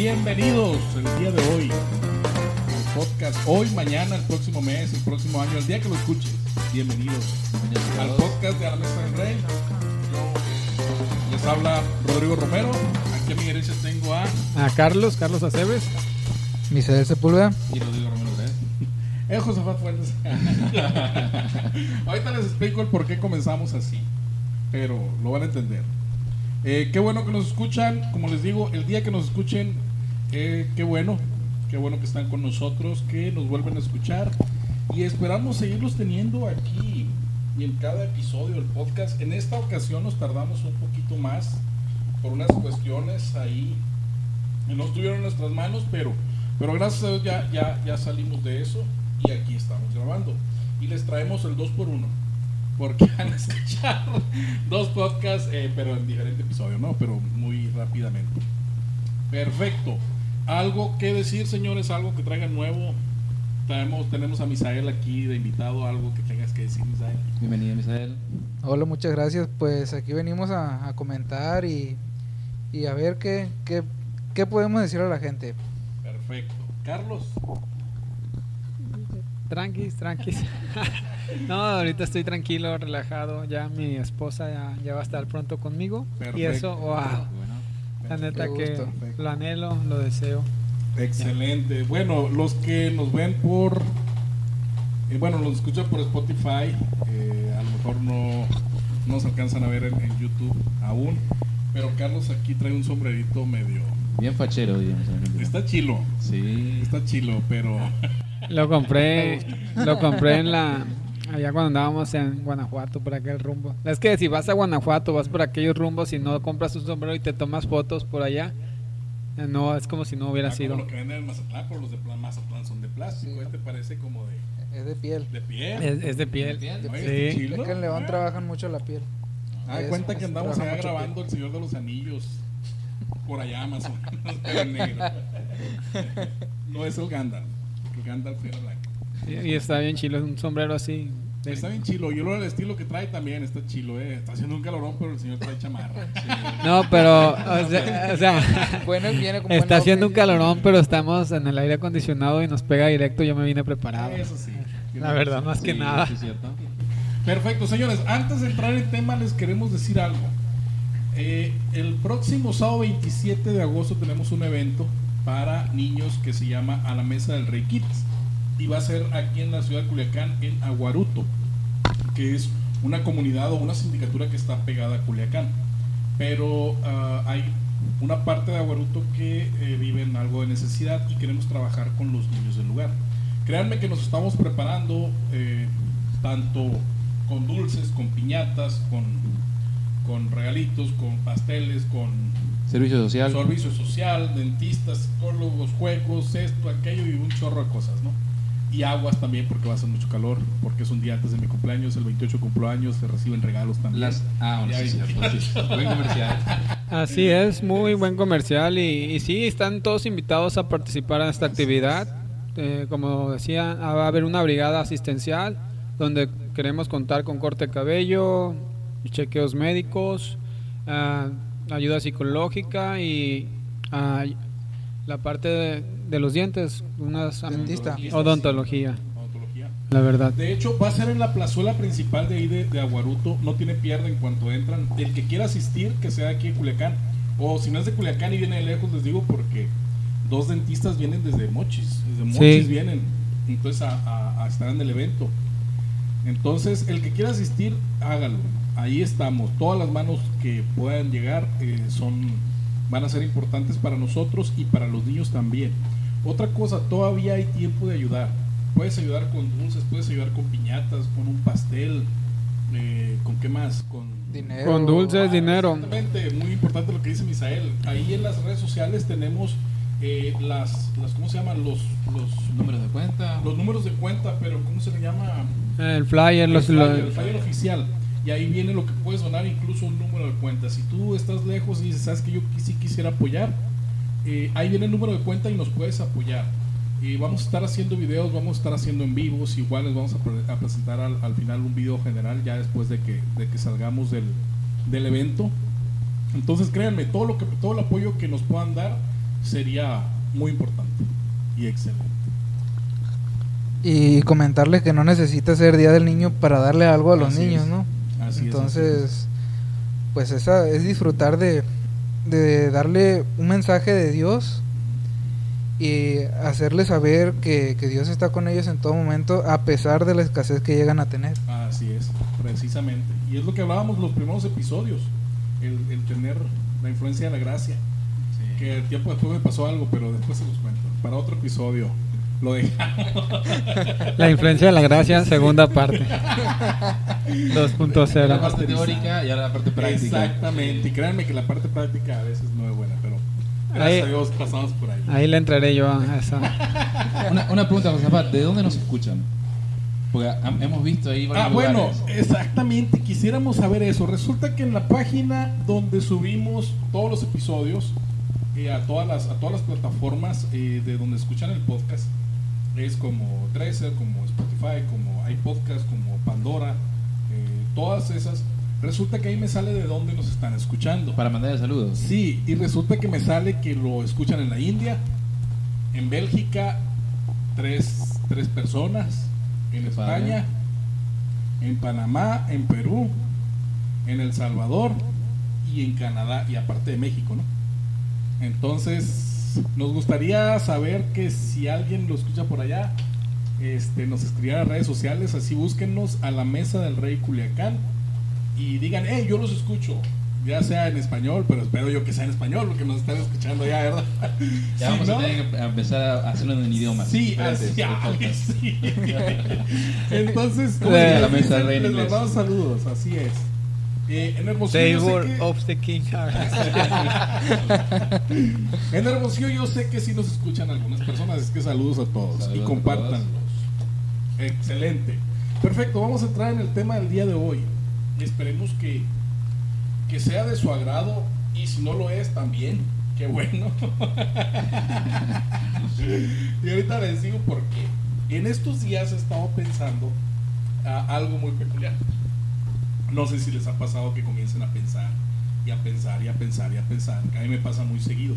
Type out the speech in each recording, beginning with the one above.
Bienvenidos el día de hoy al podcast. Hoy, mañana, el próximo mes, el próximo año, el día que lo escuches. Bienvenidos al podcast de A la Mesa del Rey. Yo les habla Rodrigo Romero. Aquí a mi derecha tengo a A Carlos, Carlos Aceves. Misael Sepúlveda. y Rodrigo Romero. ¿eh? Eh, Josafat Fuentes. Ahorita les explico el por qué comenzamos así, pero lo van a entender. Eh, qué bueno que nos escuchan, como les digo, el día que nos escuchen, qué bueno, qué bueno que están con nosotros, que nos vuelven a escuchar y esperamos seguirlos teniendo aquí y en cada episodio del podcast. En esta ocasión nos tardamos un poquito más por unas cuestiones ahí que no estuvieron en nuestras manos, pero, pero gracias a Dios ya, ya, ya salimos de eso y aquí estamos grabando. Y les traemos el 2 por 1 porque van a escuchar dos podcasts, eh, pero en diferente episodio, ¿no? Pero muy rápidamente. Perfecto. ¿Algo que decir, señores? ¿Algo que traigan nuevo? Traemos, tenemos a Misael aquí de invitado. ¿Algo que tengas que decir, Misael? Bienvenido, Misael. Hola, muchas gracias. Pues aquí venimos a, a comentar y, y a ver qué, qué, qué podemos decir a la gente. Perfecto. Carlos. Tranquis, tranquis. no, ahorita estoy tranquilo, relajado. Ya mi esposa ya, ya va a estar pronto conmigo. Y Perfecto. eso, wow. La neta Qué que gusto. lo anhelo, lo deseo. Excelente. Bueno, los que nos ven por, eh, bueno, nos escuchan por Spotify, eh, a lo mejor no no nos alcanzan a ver en, en YouTube aún, pero Carlos aquí trae un sombrerito medio. Bien fachero, digamos. Está chilo, Sí. está chilo, pero Lo compré, lo compré en la allá cuando andábamos en Guanajuato por aquel rumbo. Es que si vas a Guanajuato, vas por aquellos rumbos y no compras un sombrero y te tomas fotos por allá, eh, no es como si no hubiera ah, como sido. lo que venden en Mazatlán, pero los de Mazatlán son de plástico. Sí. Este parece como de, Es de piel. de piel. Es, es de piel. Oye, está Sí. chilo. Es que en León trabajan mucho la piel. Ah, Es- cuenta que andamos allá grabando El Señor de los Anillos. Por allá más o menos, pero en negro. No es el Gandalf. El Gandalf era blanco. Y, está bien chilo, es un sombrero así. de- Está bien chilo. Yo lo del estilo que trae también está chilo, eh. Está haciendo un calorón, pero el señor trae chamarra. No, pero, o sea, o sea, Bueno, viene como está haciendo un calorón, pero estamos en el aire acondicionado y nos pega directo. Yo me vine preparado. Eso sí. La verdad, más que nada. sí, es cierto. Perfecto, señores. Antes de entrar en tema, les queremos decir algo. Eh, el próximo sábado 27 de agosto tenemos un evento para niños que se llama A la Mesa del Rey Kids. Y va a ser aquí en la ciudad de Culiacán, en Aguaruto, que es una comunidad o una sindicatura que está pegada a Culiacán. Pero ah, hay una parte de Aguaruto que eh, vive en algo de necesidad y queremos trabajar con los niños del lugar. Créanme que nos estamos preparando eh, tanto con dulces, con piñatas, con, con regalitos, con pasteles, con Servicio social. servicio social, dentistas, psicólogos, juegos, esto, aquello y un chorro de cosas, ¿no? Y aguas también porque va a ser mucho calor, porque es un día antes de mi cumpleaños, el 28 cumpleaños, se reciben regalos también. Las, ah, bueno, sí, sí. Buen comercial. Así es, muy buen comercial y, y sí, están todos invitados a participar en esta actividad. Eh, como decía, ah, va a haber una brigada asistencial donde queremos contar con corte de cabello, chequeos médicos, ah, ayuda psicológica y ah, la parte de, de los dientes, unas Dentista. odontología, Odontología. la verdad. De hecho, va a ser en la plazuela principal de ahí de, de Aguaruto. No tiene pierde en cuanto entran. El que quiera asistir, que sea aquí en Culiacán. O si no es de Culiacán y viene de lejos, les digo porque dos dentistas vienen desde Mochis. Desde Mochis Sí. vienen. Entonces a, a- a estar en el evento. Entonces, el que quiera asistir, hágalo. Ahí estamos. Todas las manos que puedan llegar eh, son van a ser importantes para nosotros y para los niños también. Otra cosa, todavía hay tiempo de ayudar. puedes ayudar con dulces, puedes ayudar con piñatas, con un pastel, eh, ¿con qué más? Con Dinero. Con dulces, Ah, dinero. Exactamente, muy importante lo que dice Misael. Ahí en las redes sociales tenemos eh, las, las, ¿cómo se llaman? Los, los, Números de cuenta. los números de cuenta, pero ¿cómo se le llama? El flyer, los, el, flyer, los- el flyer oficial. Y ahí viene lo que puedes donar, incluso un número de cuenta. Si tú estás lejos y dices, sabes que yo sí quisiera apoyar, eh, ahí viene el número de cuenta y nos puedes apoyar. Y vamos a estar haciendo videos, vamos a estar haciendo en vivos, igual les vamos a, pre- a presentar al, al final un video general ya después de que, de que salgamos del, del evento. Entonces créanme, todo, lo que, todo el apoyo que nos puedan dar sería muy importante y excelente. Y comentarle que no necesita ser Día del Niño para darle algo a los Así niños, es. ¿no? Así es, Entonces, pues esa es disfrutar de, de darle un mensaje de Dios y hacerle saber que, que Dios está con ellos en todo momento a pesar de la escasez que llegan a tener. Así es, precisamente. Y es lo que hablábamos los primeros episodios, el, el tener la influencia de la gracia. Que el tiempo después me pasó algo, pero después se los cuento. Para otro episodio lo dejamos. la influencia de la gracia, segunda parte. La 2.0. parte teórica y ahora la parte práctica. Exactamente. Y créanme que la parte práctica a veces no es buena, pero gracias Ahí- a Dios pasamos por ahí. Ahí le entraré yo a esa. Una, una pregunta, José Zapata, ¿de dónde nos escuchan? Porque hemos visto ahí varios Ah, bueno, lugares. exactamente, quisiéramos saber eso. Resulta que en la página donde subimos todos los episodios eh, a, todas las, a todas las plataformas eh, de donde escuchan el podcast, es como Dresser, como Spotify, como iPodcast, como Pandora, eh, todas esas. Resulta que ahí me sale de dónde nos están escuchando. Para mandar saludos. Sí, y resulta que me sale que lo escuchan en la India, en Bélgica, tres, tres personas, en. España, en Panamá, en Perú, en El Salvador y en Canadá, y aparte de México, ¿no? Entonces, nos gustaría saber que si alguien lo escucha por allá, este, nos escribiera en redes sociales, así búsquennos a la mesa del Rey Culiacán y digan, hey, yo los escucho, ya sea en español, pero espero yo que sea en español, porque nos están escuchando ya, ¿verdad? Ya vamos ¿no? a tener que empezar a hacerlo en idiomas. Sí, así, sí. Entonces, les la mesa dicen, reina les mandamos saludos, así es. Eh, en Hermosillo, yo sé Table que- of the King. En Hermosillo yo sé que sí nos escuchan algunas personas, es que saludos a todos Saludos y a compártanlos. Excelente. Perfecto, vamos a entrar en el tema del día de hoy. Esperemos que, que sea de su agrado y si no lo es también, qué bueno. y ahorita les digo por qué. En estos días he estado pensando a algo muy peculiar. No sé si les ha pasado que comiencen a pensar y a pensar y a pensar y a pensar. A mí me pasa muy seguido.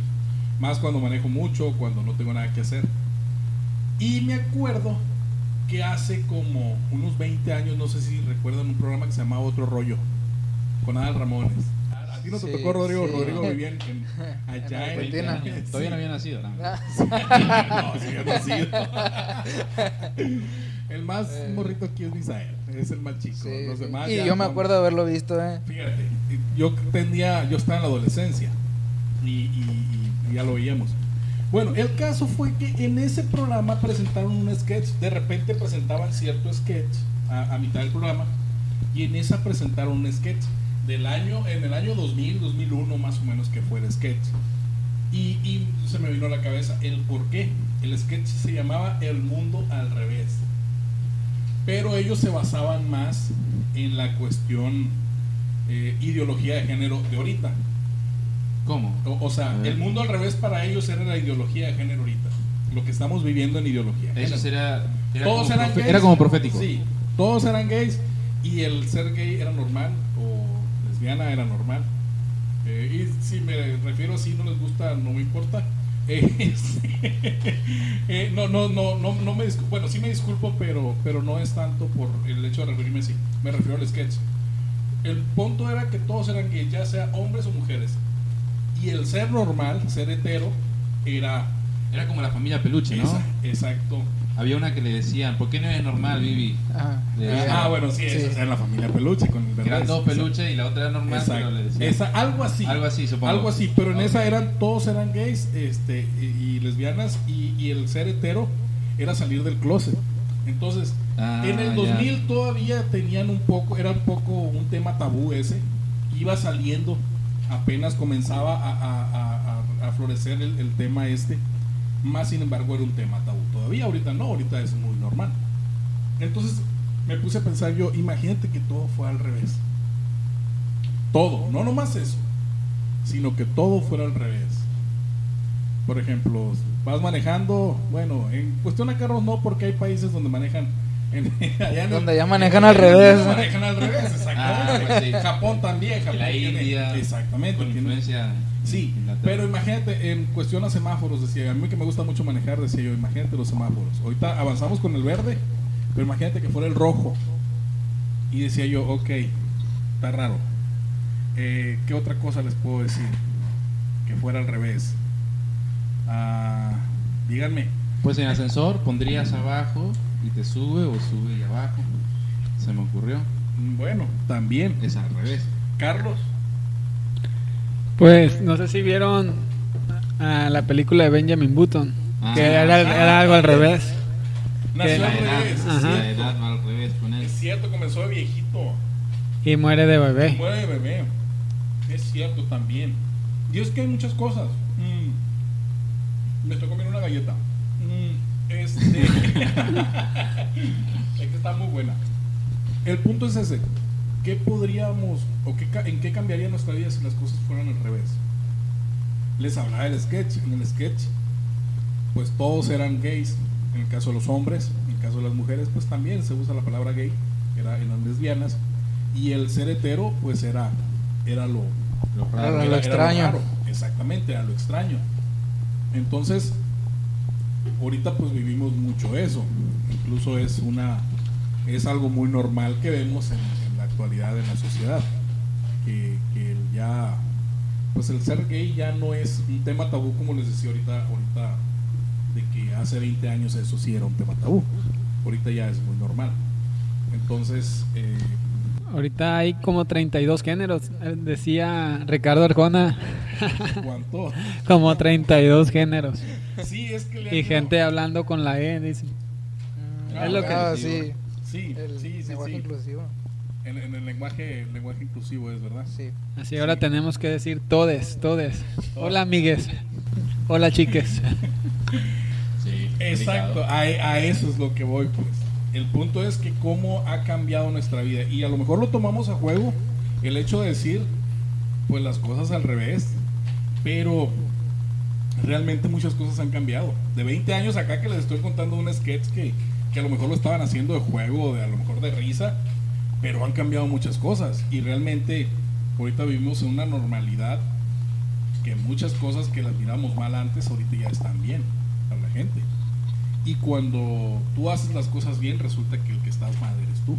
Más cuando manejo mucho, cuando no tengo nada que hacer. Y me acuerdo que hace como unos 20 años, no sé si recuerdan un programa que se llamaba Otro Rollo, con Adal Ramones. A, a ti no te Sí, tocó, Rodrigo. sí. Rodrigo vivía en, en- allá en, Argentina. Sí. Todavía no había nacido. ¿no? No, sí, ya nacido. El más morrito aquí es Misael, es el más chico. Sí, Los demás y ya yo me son- acuerdo de haberlo visto, ¿eh? Fíjate, yo tendría, yo estaba en la adolescencia y, y- y ya lo veíamos. Bueno, el caso fue que en ese programa presentaron un sketch, de repente presentaban cierto sketch a, a mitad del programa y en esa presentaron un sketch del año, en el año 2000, 2001 más o menos que fue el sketch. Y, y se me vino a la cabeza el por qué. El sketch se llamaba El mundo al revés. Pero ellos se basaban más en la cuestión eh, ideología de género de ahorita. ¿Cómo? O, o sea, el mundo al revés para ellos era la ideología de género ahorita. Lo que estamos viviendo en ideología. de Eso era, era, todos como, eran gays. era como profético. Sí, todos eran gays y el ser gay era normal o lesbiana era normal. Eh, y si me refiero así, no les gusta, no me importa. Eh, no, no, no, no, no me disculpo. Bueno, sí me disculpo, pero, pero no es tanto por el hecho de referirme así. Me refiero al sketch. El punto era que todos eran gays, ya sea hombres o mujeres. Y el ser normal, ser hetero, era. Era como la familia peluche, ¿no? esa- exacto. Había una que le decían, ¿por qué no es normal, Vivi? Le Eh, Ah, bueno, sí, esa era la familia peluche con el Eran dos peluches y la otra era normal, Exacto. pero le decían. Esa, algo así. Algo así, supongo. Algo así, pero en Ok. esa eran, todos eran gays este, y, y lesbianas y, y el ser hetero era salir del closet. Entonces, Ah, en el ya. 2000 todavía tenían un poco, era un poco un tema tabú ese. Iba saliendo, apenas comenzaba a, a- a- a- a florecer el, el tema este. Más sin embargo era un tema tabú todavía. Ahorita no, ahorita es muy normal. Entonces me puse a pensar yo, imagínate que todo fue al revés. Todo, no nomás eso, sino que todo fuera al revés. Por ejemplo, vas manejando, bueno, en cuestión de carros no, porque hay países donde manejan. en- allá en el- Donde ya manejan en- al revés, ¿no? Manejan al revés, exactamente. Ah, sí. Japón también, Japón la tiene- India. exactamente. Con tiene- influencia. Sí, pero imagínate, en cuestión a semáforos, decía, a mí que me gusta mucho manejar, decía yo, imagínate los semáforos. Ahorita avanzamos con el verde, pero imagínate que fuera el rojo. Y decía yo, ok, está raro. Eh, ¿Qué otra cosa les puedo decir? Que fuera al revés. Ah, díganme. Pues en ascensor pondrías abajo y te sube o sube y abajo. Se me ocurrió. Mm, Bueno, también. Es al revés. Carlos. Pues no sé si vieron ah, la película de Benjamin Button, Ah, que era, era algo al revés. Nació al revés. es la cierto. edad va al revés con él. Es cierto, comenzó de viejito. Y muere de bebé. Muere de bebé. Es cierto también. Y es que hay muchas cosas. Mm. Me estoy comiendo una galleta. Mm. Este. es que está muy buena. El punto es ese. ¿Qué podríamos o qué, en qué cambiaría nuestra vida si las cosas fueran al revés? Les hablaba del sketch. En el sketch, pues todos eran gays. En el caso de los hombres, en el caso de las mujeres, pues también se usa la palabra gay. Era en las lesbianas. Y el ser hetero, pues era, era lo, Lo Era lo era- era extraño. raro. Exactamente, era lo extraño. Entonces, ahorita pues vivimos mucho eso. Incluso es una es algo muy normal que vemos en, actualidad en la sociedad. Que, que ya pues el ser gay ya no es un tema tabú como les decía ahorita, ahorita de que hace 20 años eso sí era un tema tabú. Ahorita ya es muy normal. Entonces, eh, Ahorita hay como 32 géneros, eh, decía Ricardo Arjona, ¿cuánto? como 32 géneros. Sí, es que le Y gente hablando con la E, dice. Ah, es lo que- Ah, sí. Sí, El sí, sí, sí. inclusivo. En, en el lenguaje, el lenguaje inclusivo es verdad. Sí. Así ahora tenemos que decir todes, todes. Hola amigues. Hola chiques. Sí, Exacto, a, a eso es lo que voy pues. El punto es que cómo ha cambiado nuestra vida y a lo mejor lo tomamos a juego el hecho de decir pues las cosas al revés, pero realmente muchas cosas han cambiado. De 20 años acá que les estoy contando un sketch que, que a lo mejor lo estaban haciendo de juego, de a lo mejor de risa, pero han cambiado muchas cosas y realmente ahorita vivimos en una normalidad que muchas cosas que las miramos mal antes ahorita ya están bien para la gente. Y cuando tú haces las cosas bien, resulta que el que estás mal eres tú.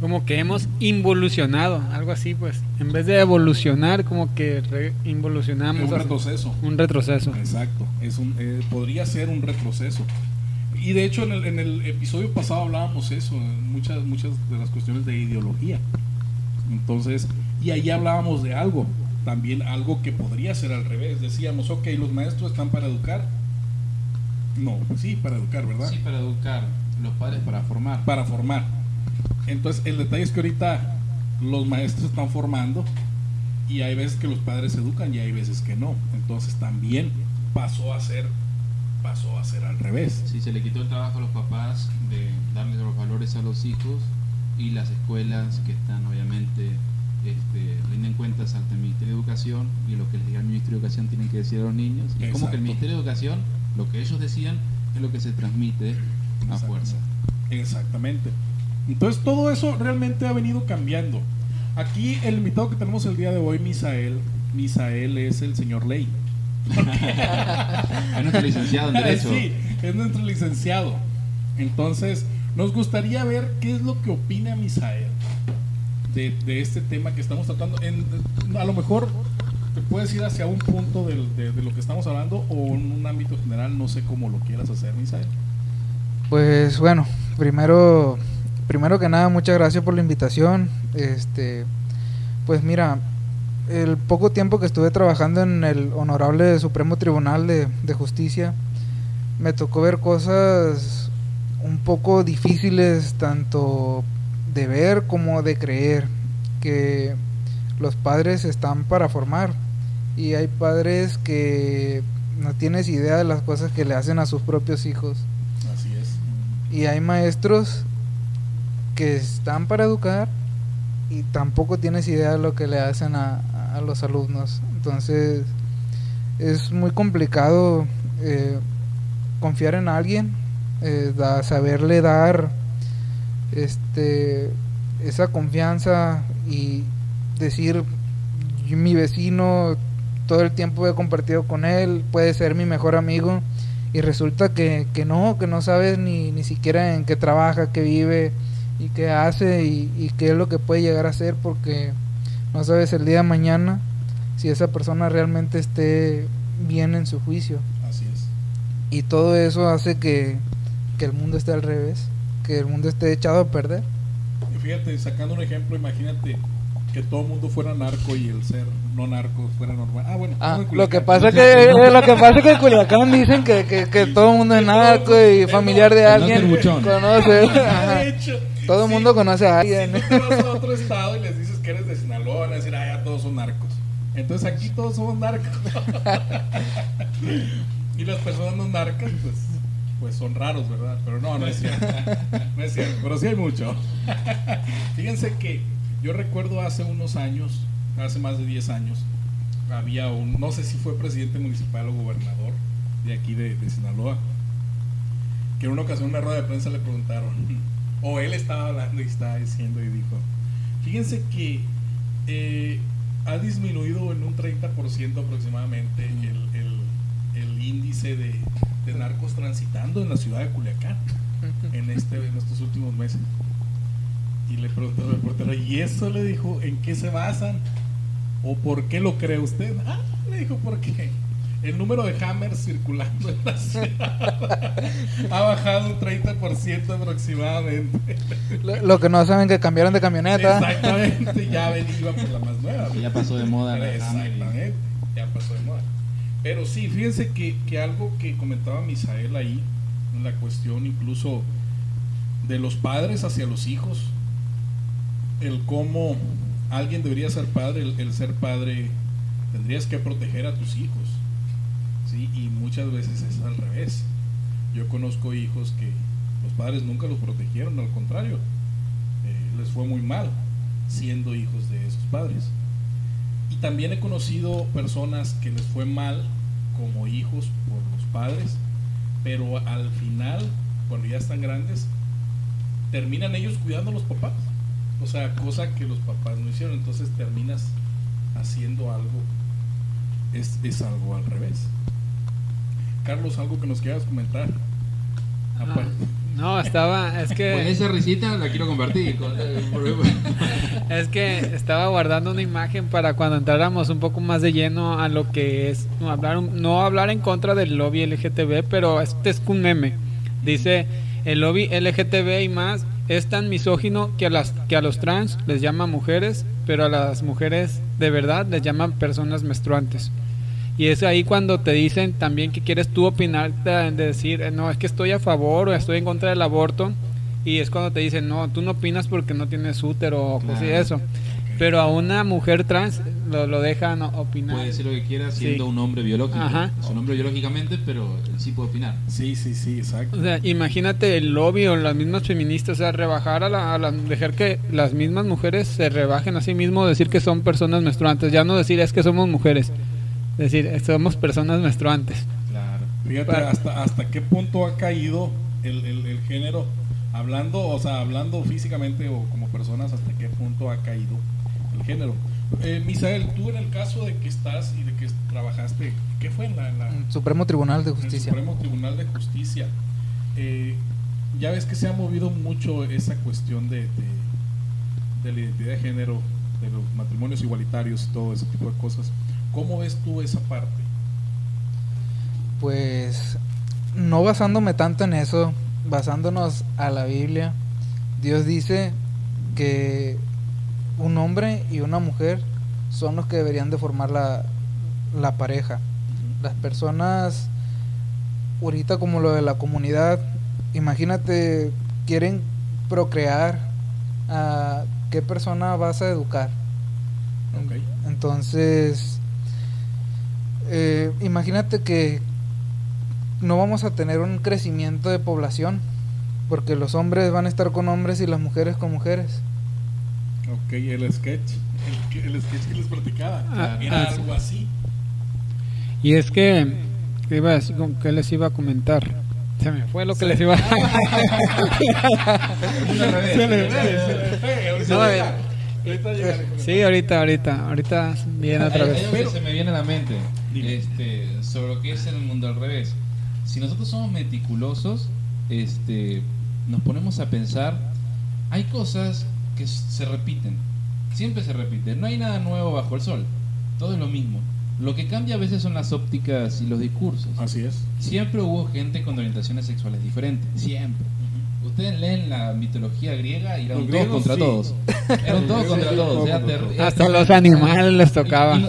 Como que hemos involucionado, algo así pues. En vez de evolucionar, como que re- Es involucionamos. un hacia- retroceso. Un retroceso. Exacto. Es un, eh, podría ser un retroceso. Y de hecho en el, en el episodio pasado hablábamos eso, en muchas, muchas de las cuestiones de ideología. Entonces, y ahí hablábamos de algo, también algo que podría ser al revés. Decíamos, ok, los maestros están para educar. No, sí, para educar, ¿verdad? Sí, para educar. Los padres para formar. para formar. Entonces, el detalle es que ahorita los maestros están formando y hay veces que los padres educan y hay veces que no. Entonces, también pasó a ser pasó a ser al revés. Sí, se le quitó el trabajo a los papás de darles los valores a los hijos y las escuelas que están obviamente este, rinden cuentas ante el Ministerio de Educación y lo que les diga el Ministerio de Educación tienen que decir a los niños. Y como que el Ministerio de Educación, lo que ellos decían es lo que se transmite a fuerza. Exactamente. Entonces, todo eso realmente ha venido cambiando. Aquí el invitado que tenemos el día de hoy, Misael, Misael es el señor Ley. Es nuestro licenciado en Derecho. Sí, es nuestro licenciado. Entonces, nos gustaría ver qué es lo que opina Misael de, de este tema que estamos tratando. En- a lo mejor te puedes ir hacia un punto de, de lo que estamos hablando o en un ámbito general, no sé cómo lo quieras hacer, Misael. Pues bueno, primero, primero que nada, muchas gracias por la invitación. Este, pues mira, el poco tiempo que estuve trabajando en el Honorable Supremo Tribunal de, de Justicia, me tocó ver cosas un poco difíciles tanto de ver como de creer que los padres están para formar y hay padres que no tienes idea de las cosas que le hacen a sus propios hijos Así es. y hay maestros que están para educar y tampoco tienes idea de lo que le hacen a, a los alumnos. Entonces es muy complicado eh, confiar en alguien eh, saberle dar este esa confianza y decir "Yo- mi vecino todo el tiempo he compartido con él puede ser mi mejor amigo y resulta que, que no que no sabes ni, ni siquiera en qué trabaja qué vive y qué hace y, y qué es lo que puede llegar a hacer porque no sabes el día de mañana si esa persona realmente esté bien en su juicio Así es. y todo eso hace que, que el mundo esté al revés, que el mundo esté echado a perder. Y fíjate, sacando un ejemplo, imagínate que todo el mundo fuera narco y el ser no narco fuera normal. Ah, bueno. Ah, lo que pasa que lo que pasa que en Culiacán dicen que, que, que todo el mundo es narco y familiar de alguien conoce. Ajá. Todo el sí, mundo conoce a Si alguien. te vas a otro estado y les dices que eres de Sinaloa, van a decir, ah, ya todos son narcos. Entonces aquí todos somos narcos. y las personas no narcas, pues, pues son raros, ¿verdad? Pero no, no es cierto. No es cierto, pero sí hay mucho. Fíjense que yo recuerdo hace unos años, hace más de 10 años, había un, no sé si fue presidente municipal o gobernador de aquí de, de Sinaloa, que en una ocasión en una rueda de prensa le preguntaron, o él estaba hablando y estaba diciendo y dijo, fíjense que eh, ha disminuido en un 30% aproximadamente el, el- el índice de, de narcos transitando en la ciudad de Culiacán en, este, en estos últimos meses. Y le preguntó al reportero, ¿y eso le dijo en qué se basan? ¿O por qué lo cree usted? Ah, le dijo, porque el número de hammers circulando en la ciudad ha bajado un 30% aproximadamente. Lo, lo que no saben que cambiaron de camioneta. Exactamente, ya ven, iba por la más nueva. Ya pasó de moda la Hammer y- Exactamente, ya pasó de moda. Pero sí, fíjense que, que algo que comentaba Misael ahí, en la cuestión incluso de los padres hacia los hijos, el cómo alguien debería ser padre, el, el ser padre, tendrías que proteger a tus hijos, Y muchas veces es al revés. Yo conozco hijos que los padres nunca los protegieron, al contrario, eh, les fue muy mal siendo hijos de esos padres. Y también he conocido personas que les fue mal como hijos por los padres, pero al final, cuando ya están grandes, terminan ellos cuidando a los papás. O sea, cosa que los papás no hicieron. Entonces terminas haciendo algo, es, es algo al revés. Carlos, algo que nos quieras comentar. Aparte. No, estaba, es Pues que, esa risita la quiero compartir. con- es que estaba guardando una imagen para cuando entráramos un poco más de lleno a lo que es no hablar, no hablar en contra del lobby LGTB, pero este es un meme. Dice el lobby LGTB y más es tan misógino que a las que a los trans les llama mujeres, pero a las mujeres de verdad les llaman personas menstruantes. Y es ahí cuando te dicen también que quieres tú opinar, de, de decir, eh, no, es que estoy a favor o estoy en contra del aborto. Y es cuando te dicen, no, tú no opinas porque no tienes útero o cosas Claro. eso. Pero a una mujer trans lo, lo dejan opinar. Puede decir lo que quiera siendo Sí. un hombre biológico. Ajá. Es un hombre biológicamente, pero él sí puede opinar. Sí, sí, sí, exacto. O sea, imagínate el lobby o las mismas feministas, o sea, rebajar a la, a la- dejar que las mismas mujeres se rebajen a sí mismos, decir que son personas menstruantes, ya no decir es que somos mujeres, decir "Eh, somos personas menstruantes. Claro. Fíjate Para- hasta, hasta qué punto ha caído el, el- el género, hablando, o sea, hablando físicamente o como personas, hasta qué punto ha caído el género. Eh, Misael, tú en el caso de que estás y de que trabajaste, ¿qué fue en la, en la- Supremo Tribunal de en el Justicia. Supremo Tribunal de Justicia? Eh, ya ves que se ha movido mucho esa cuestión de, de, de la identidad de género, de los matrimonios igualitarios y todo ese tipo de cosas. ¿Cómo ves tú esa parte? Pues no basándome tanto en eso, basándonos a la Biblia, Dios dice que un hombre y una mujer son los que deberían de formar la, la pareja. Las personas, ahorita como lo de la comunidad imagínate, quieren procrear, ¿a qué persona vas a educar? Entonces, eh, imagínate que no vamos a tener un crecimiento de población, porque los hombres van a estar con hombres y las mujeres con mujeres. Ok, el sketch. El, que- el sketch que les platicaba. Ah, era ah, algo así. Y es que, ¿qué, iba a decir? ¿qué les iba a comentar? Se me fue lo que les iba a Se me fue. No, Sí, ahorita, ahorita, ahorita viene otra vez. Pero- se me viene a la mente Dime. este, sobre lo que es el mundo al revés. Si nosotros somos meticulosos, este, nos ponemos a pensar, hay cosas que se repiten, siempre se repiten, no hay nada nuevo bajo el sol, todo es lo mismo. Lo que cambia a veces son las ópticas y los discursos. Así es. Siempre hubo gente con orientaciones sexuales diferentes, siempre. Ustedes leen la mitología griega y eran Los todos contra sí. todos. Eran todos contra todos. era era Hasta los animales les tocaba. Y, y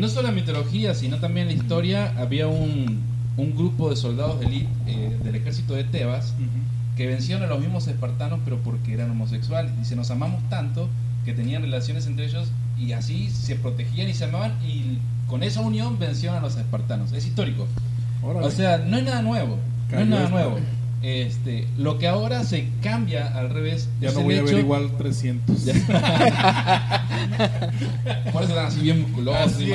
no, y solo la mitología, sino también la historia había un, un grupo de soldados de élite eh, del ejército de Tebas que vencieron a los mismos espartanos, pero porque eran homosexuales. Dice, nos amamos tanto que tenían relaciones entre ellos y así se protegían y se amaban y con esa unión vencieron a los espartanos. Es histórico. Órale. O sea, no hay nada nuevo. No hay nada nuevo. Este, lo que ahora se cambia al revés ya es no el voy a hecho- ver igual 300. Por eso están así bien musculosos.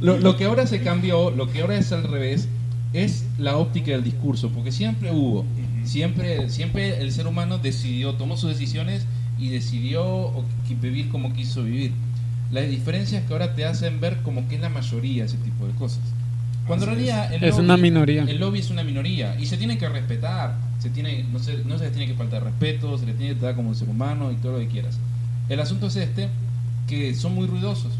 Lo, lo que ahora se cambió, lo que ahora es al revés, es la óptica del discurso, porque siempre hubo, siempre, siempre el ser humano decidió, tomó sus decisiones y decidió vivir como quiso vivir. La diferencia es que ahora te hacen ver como que es la mayoría ese tipo de cosas. Cuando en realidad el Es lobby- una minoría. El lobby es una minoría y se tiene que respetar, se tiene, no, se, no se les tiene que faltar respeto, se les tiene que tratar como un ser humano y todo lo que quieras. El asunto es este, que son muy ruidosos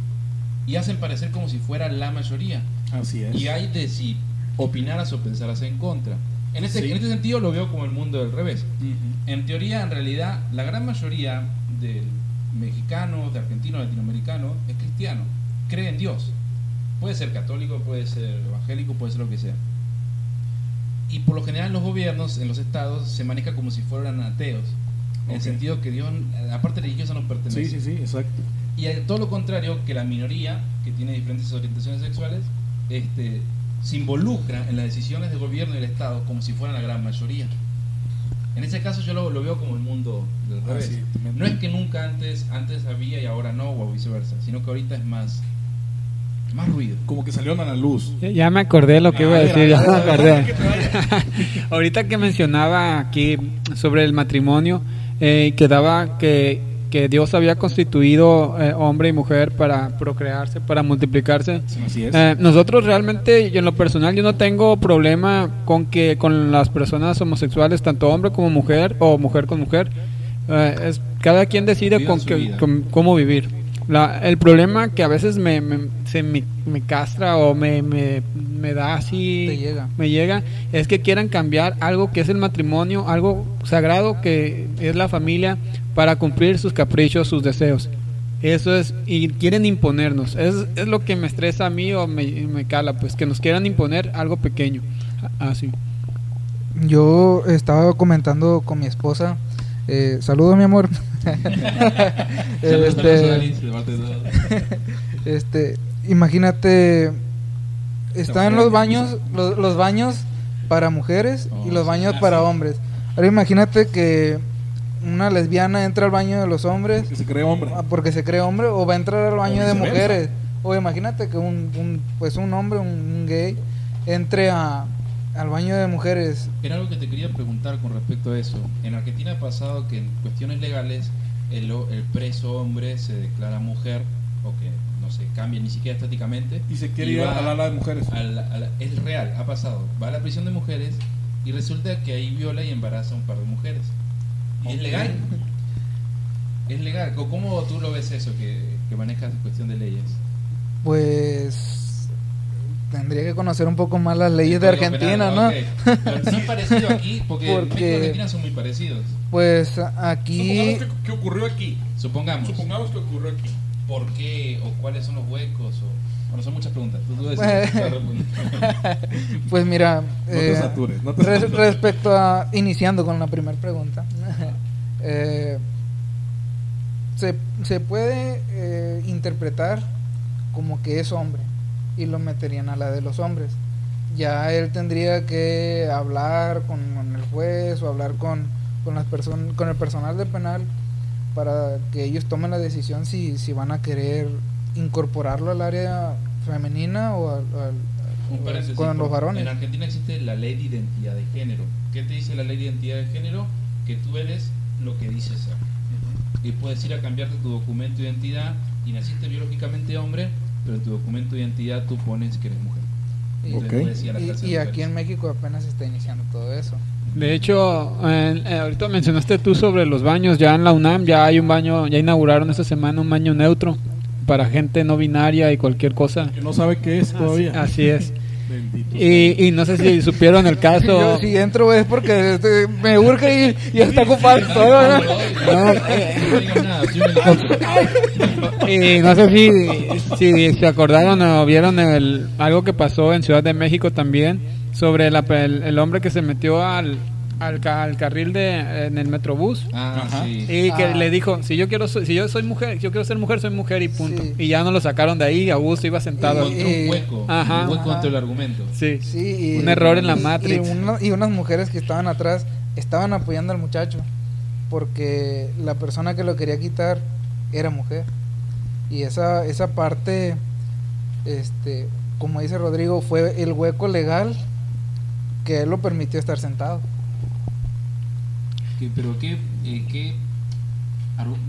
y hacen parecer como si fuera la mayoría. Así es. Y hay de si opinaras o pensaras en contra. En este, Sí. en este sentido lo veo como el mundo del revés. En teoría, en realidad, la gran mayoría del mexicano, de argentino, latinoamericano, es cristiano, cree en Dios. Puede ser católico, puede ser evangélico, puede ser lo que sea. Y por lo general los gobiernos, en los estados, se maneja como si fueran ateos. En el sentido que Dios, la parte religiosa no pertenece. Sí, sí, sí, exacto. Y todo lo contrario, que la minoría, que tiene diferentes orientaciones sexuales, este, se involucra en las decisiones del gobierno y del Estado como si fueran la gran mayoría. En ese caso yo lo, lo veo como el mundo del Ah, revés. sí, no es que nunca antes, antes había y ahora no, o viceversa, sino que ahorita es más, más ruido. Como que salieron a la luz. Ya, me acordé lo que iba a decir, ya me acordé. Ahorita que mencionaba aquí sobre el matrimonio, eh, que daba que, que Dios había constituido eh, hombre y mujer para procrearse, para multiplicarse. Así es. Eh, nosotros realmente, yo en lo personal, yo no tengo problema con que con las personas homosexuales, tanto hombre como mujer o mujer con mujer, eh, es, cada quien decide con, que- con cómo vivir. La- el problema que a veces me, me- se me, me castra o me, me, me da así, Te llega. me llega, es que quieran cambiar algo que es el matrimonio, algo sagrado que es la familia, para cumplir sus caprichos, sus deseos. Eso es, y quieren imponernos. Es, es lo que me estresa a mí o me, me cala, pues que nos quieran imponer algo pequeño. Ah, Así. Yo estaba comentando con mi esposa. Eh, saludo, mi amor. Saludos, saludos, este, este, imagínate, están los baños, los, los baños para mujeres y Oh, los baños para sí. hombres. Ahora imagínate que una lesbiana entra al baño de los hombres Que se cree hombre. ah, porque se cree hombre o va a entrar al baño de mujeres. O imagínate que un, un- pues un hombre, un, un gay, entre a, al baño de mujeres. Era algo que te quería preguntar con respecto a eso. En Argentina ha pasado que en cuestiones legales el, el preso hombre se declara mujer o que no se cambia ni siquiera estáticamente. Y se quiere ir va al ala de mujeres. a la- a la- es real, ha pasado. Va a la prisión de mujeres y resulta que ahí viola y embaraza a un par de mujeres. Y es legal. Es legal. ¿Cómo- ¿Cómo tú lo ves eso que, que manejas en cuestión de leyes? Pues tendría que conocer un poco más las leyes de Argentina, ¿no? ok. Pero no es parecido aquí, porque, Porque- México y Argentina son muy parecidos. Pues aquí Supongamos que, que ocurrió aquí. Supongamos. Supongamos que ocurrió aquí. ¿Por qué? ¿O cuáles son los huecos? O... Bueno, son muchas preguntas. Tú, la respuesta. Pues mira, te eh, satures, no te res- satures. respecto a, iniciando con la primera pregunta, eh, se, se puede eh, interpretar como que es hombre y lo meterían a la de los hombres. Ya él tendría que hablar con, con el juez o hablar con, con, las con el personal de penal para que ellos tomen la decisión si, si van a querer incorporarlo al área femenina o al, al- Un paréntesis, con los varones. En Argentina existe la ley de identidad de género. ¿Qué te dice la ley de identidad de género? Que tú eres lo que dices ser. Y puedes ir a cambiarte tu documento de identidad y naciste biológicamente hombre, pero en tu documento de identidad tú pones que eres mujer. Y- Entonces Ok. puedes ir a la Y, y aquí en. México apenas se está iniciando todo eso. De hecho, eh, eh, ahorita mencionaste tú sobre los baños. Ya en la UNAM ya hay un baño, ya inauguraron esta semana un baño neutro para gente no binaria y cualquier cosa. Que no sabe qué es todavía. Así es. Y, y no sé si supieron el Yo caso. si entro es porque este, me urge y, y está ocupado todo. ¿no? Eh. Y no sé si, si se acordaron o vieron el, algo que pasó en Ciudad de México también sobre la- el, el hombre que se metió al, al, ca- al carril de en el metrobús Ah, sí. y que Ah. le dijo si yo quiero so- si yo soy mujer si yo quiero ser mujer soy mujer y punto Sí. y ya no lo sacaron de ahí a gusto iba sentado Y- un hueco, Ajá. un hueco dentro del argumento. sí Sí, y- Un error en la una- y unas mujeres que estaban atrás estaban apoyando al muchacho porque la persona que lo quería quitar era mujer. Y esa, esa parte, este, como dice Rodrigo, fue el hueco legal que él lo permitió estar sentado. Que- pero qué, eh, qué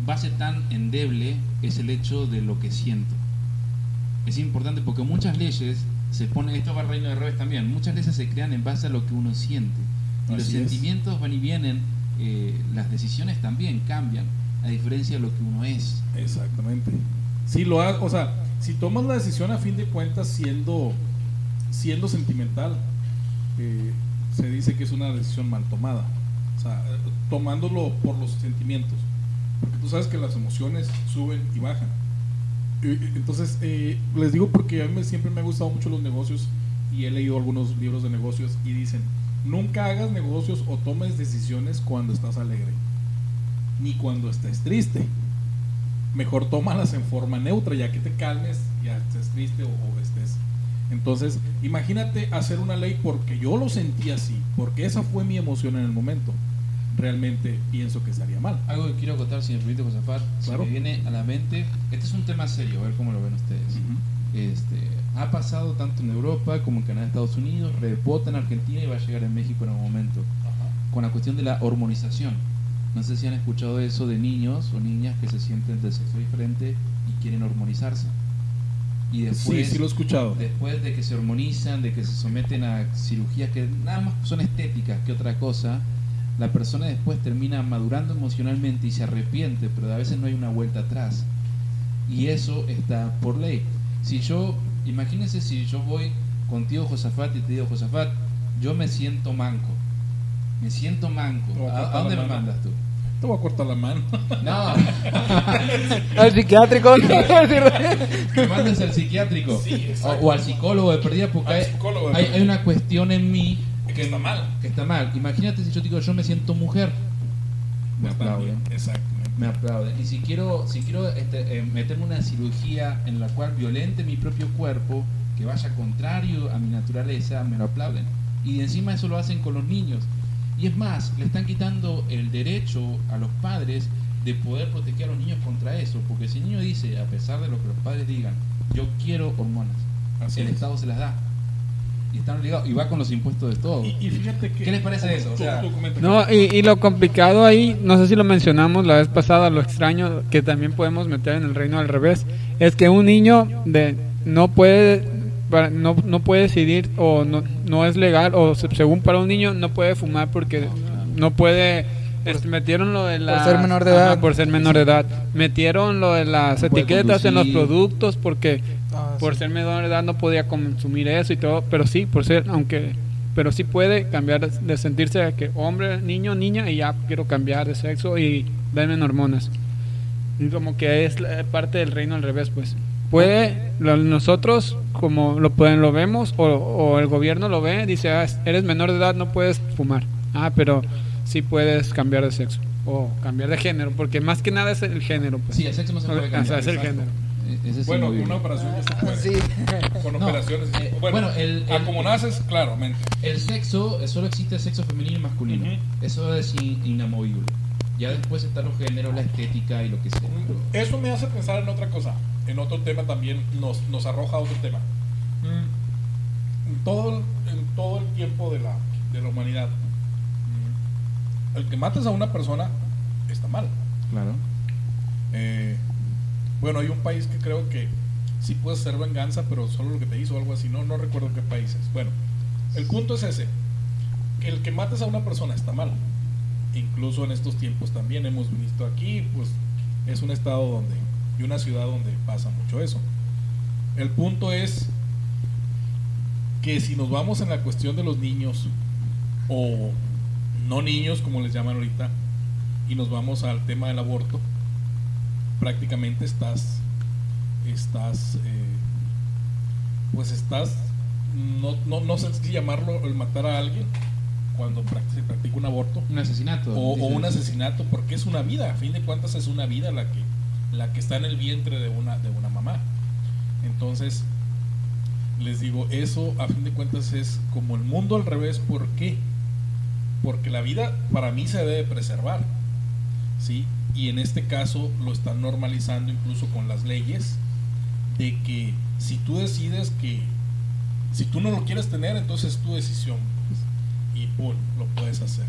base tan endeble es el hecho de lo que siento. Es importante porque muchas leyes se ponen, esto va al reino de revés también, muchas leyes se crean en base a lo que uno siente. Y los es. sentimientos van y vienen, eh, las decisiones también cambian, a diferencia de lo que uno es. Exactamente. Si lo ha, o sea, si tomas la decisión a fin de cuentas siendo siendo sentimental, eh, se dice que es una decisión mal tomada. O sea, tomándolo por los sentimientos. Porque tú sabes que las emociones suben y bajan. Entonces, eh, les digo porque a mí siempre me han gustado mucho los negocios y he leído algunos libros de negocios y dicen, nunca hagas negocios o tomes decisiones cuando estás alegre, ni cuando estés triste mejor tómalas en forma neutra, ya que te calmes, ya estés triste o, o estés. Entonces, imagínate hacer una ley porque yo lo sentí así, porque esa fue mi emoción en el momento. Realmente pienso que estaría mal. Algo que quiero acotar, si me permite, Josafat, Claro. se me viene a la mente, este es un tema serio, a ver cómo lo ven ustedes. Este, ha pasado tanto en Europa como en Canadá, Estados Unidos, rebota en Argentina y va a llegar en México en algún momento. Con la cuestión de la hormonización. No sé si han escuchado eso de niños o niñas que se sienten de sexo diferente y quieren hormonizarse. Y después, sí, sí lo he escuchado. después de que se hormonizan, de que se someten a cirugías que nada más son estéticas que otra cosa, la persona después termina madurando emocionalmente y se arrepiente, pero a veces no hay una vuelta atrás. Y eso está por ley. Si yo, imagínense si yo voy contigo, Josafat, y te digo, Josafat, yo me siento manco. Me siento manco. Te voy a ¿A, cortar a dónde la me mano. mandas tú? Te voy a cortar la mano. No, Al psiquiátrico. me mandas al psiquiátrico. o, o al psicólogo de perdida, porque hay una cuestión en mí Que está mal. que está mal. Imagínate si yo digo, yo me siento mujer. Me Está aplauden. Exactamente. Me aplauden. Y si quiero, si quiero este, eh, meterme una cirugía en la cual violente mi propio cuerpo, que vaya contrario a mi naturaleza, me lo aplauden. Y encima eso lo hacen con los niños. Y es más, le están quitando el derecho a los padres de poder proteger a los niños contra eso. Porque si el niño dice, a pesar de lo que los padres digan, yo quiero hormonas, Así el es. Estado se las da. Y están obligados, y va con los impuestos de todo. Y, y fíjate que. ¿Qué les parece eso? O sea. No, y, y lo complicado ahí, no sé si lo mencionamos la vez pasada, lo extraño que también podemos meter en el reino al revés, es que un niño de no puede para- no, no puede decidir o no, no es legal o se- según para un niño no puede fumar porque no puede este, metieron lo de la ser menor de edad. por ser menor de edad metieron lo de las No puede etiquetas en los productos porque Ah, por sí. ser menor de edad no podía consumir eso y todo, pero sí, por ser, aunque, pero sí puede cambiar de sentirse de que hombre, niño, niña y ya quiero cambiar de sexo y darme hormonas. Y como que es parte del reino al revés, pues. puede, lo- nosotros como lo pueden lo vemos o, o el gobierno lo ve, dice, "Ah, eres menor de edad, no puedes fumar. Ah, pero sí puedes cambiar de sexo o cambiar de género, porque más que nada es el género. Pues. Sí, el sexo no se O puede sea, es el exacto. género. Ese Bueno, una operación ya se puede. Sí. Con No, operaciones. eh, bueno, bueno, el- a el- como naces, claramente. El sexo, solo existe el sexo femenino y masculino. Eso es in- inamovible. Ya después están los géneros, la estética y lo que sea. Eso me hace pensar en otra cosa, en otro tema también, nos, nos arroja a otro tema. Mm, En todo, el- en todo el tiempo de la, de la humanidad, mm, el que mates a una persona está mal. Claro. Eh, bueno, hay un país que creo que sí puedes hacer venganza, pero solo lo que te hizo, algo así. No, no recuerdo qué país es. Bueno, el punto es ese: el que mates a una persona está mal. Incluso en estos tiempos también hemos visto aquí, pues es un estado donde y una ciudad donde pasa mucho eso. El punto es que si nos vamos en la cuestión de los niños o no niños como les llaman ahorita y nos vamos al tema del aborto, prácticamente estás, estás, eh, pues estás, no, no, no sé si llamarlo el matar a alguien cuando se practica un aborto Un asesinato. o, o un asesinato, porque es una vida, a fin de cuentas es una vida la que, la que está en el vientre de una, de una mamá. Entonces, les digo, eso a fin de cuentas es como el mundo al revés, ¿por qué? Porque la vida para mí se debe preservar, ¿sí? Y en este caso lo están normalizando incluso con las leyes, de que si tú decides que, si tú no lo quieres tener, entonces es tu decisión, pues, y pum, lo puedes hacer.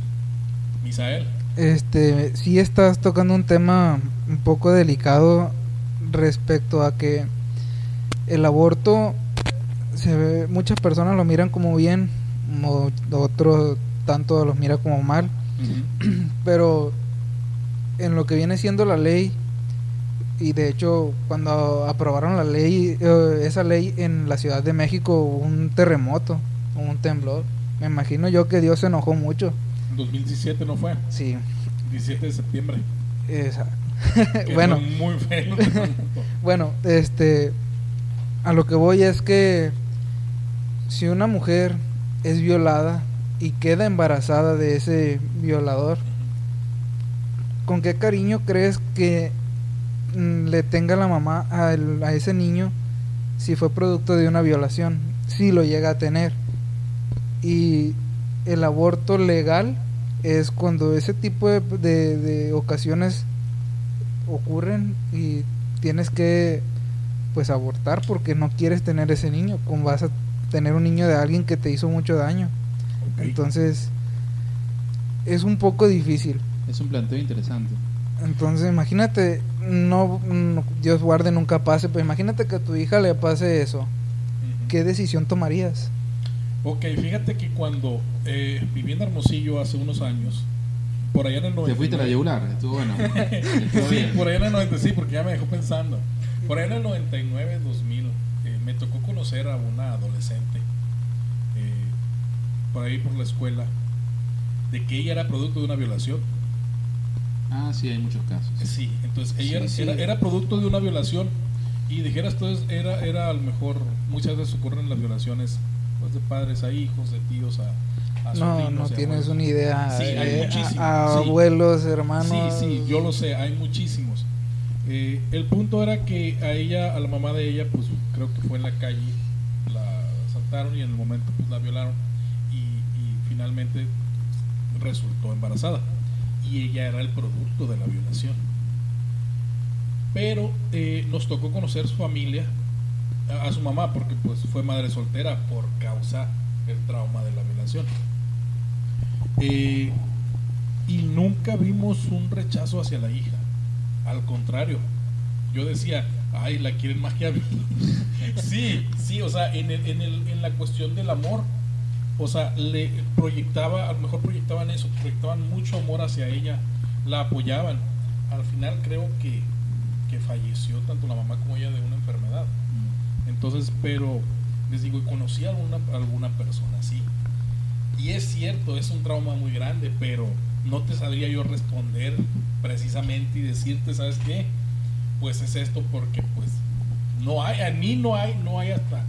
Misael. Este, sí estás tocando un tema un poco delicado respecto a que el aborto se ve, muchas personas lo miran como bien, otros tanto los mira como mal, pero en lo que viene siendo la ley y de hecho cuando aprobaron la ley eh, esa ley en la Ciudad de México hubo un terremoto, un temblor. Me imagino yo que Dios se enojó mucho. En 2017 no fue, Sí, 17 de septiembre. exacto. bueno, fue muy feo. bueno, este, a lo que voy es que si una mujer es violada y queda embarazada de ese violador, ¿con qué cariño crees que mm, le tenga la mamá a, el- a ese niño si fue producto de una violación? Si lo llega a tener. Y el aborto legal es cuando ese tipo de, de- de ocasiones ocurren y tienes que pues abortar porque no quieres tener ese niño, como vas a tener un niño de alguien que te hizo mucho daño. Entonces es un poco difícil. Es un planteo interesante. Entonces imagínate, no, no- Dios guarde nunca pase, pero imagínate que a tu hija le pase eso. ¿Qué decisión tomarías? Ok, fíjate que cuando eh, viví en Hermosillo hace unos años, por allá en el 99. Te fuiste a la yugular, estuvo bueno. Estuvo Sí, bien. por allá en el 90, sí, porque ya me dejó pensando. Por allá en el 99, 2000, eh, me tocó conocer a una adolescente, eh, por ahí por la escuela, de que ella era producto de una violación. Ah, sí, hay muchos casos. Sí, entonces ella Sí, era, sí. era- era producto de una violación y dijeras tú, es- era, era a lo mejor, muchas veces ocurren las violaciones pues, de padres a hijos, de tíos a, a No, sobrinos no tienes abuelos. una idea. Sí, hay eh, a- a sí. abuelos, hermanos. Sí, sí, yo lo sé, hay muchísimos. Eh, el punto era que a ella, a la mamá de ella, pues creo que fue en la calle, la asaltaron y en el momento pues la violaron y, y finalmente resultó embarazada. Y ella era el producto de la violación. Pero eh, nos tocó conocer su familia, a, su mamá, porque pues fue madre soltera por causa del trauma de la violación. Eh, y nunca vimos un rechazo hacia la hija. Al contrario, yo decía, ay, la quieren más que a mí. sí, sí, o sea, en, el- en, el- en la cuestión del amor, o sea, le proyectaba, a lo mejor proyectaban eso, proyectaban mucho amor hacia ella, la apoyaban. Al final creo que, que falleció tanto la mamá como ella de una enfermedad. Entonces, pero les digo, conocí a alguna, alguna persona así. Y es cierto, es un trauma muy grande, pero no te sabría yo responder precisamente y decirte, ¿sabes qué? Pues es esto porque pues No hay, a mí no hay, no hay hasta.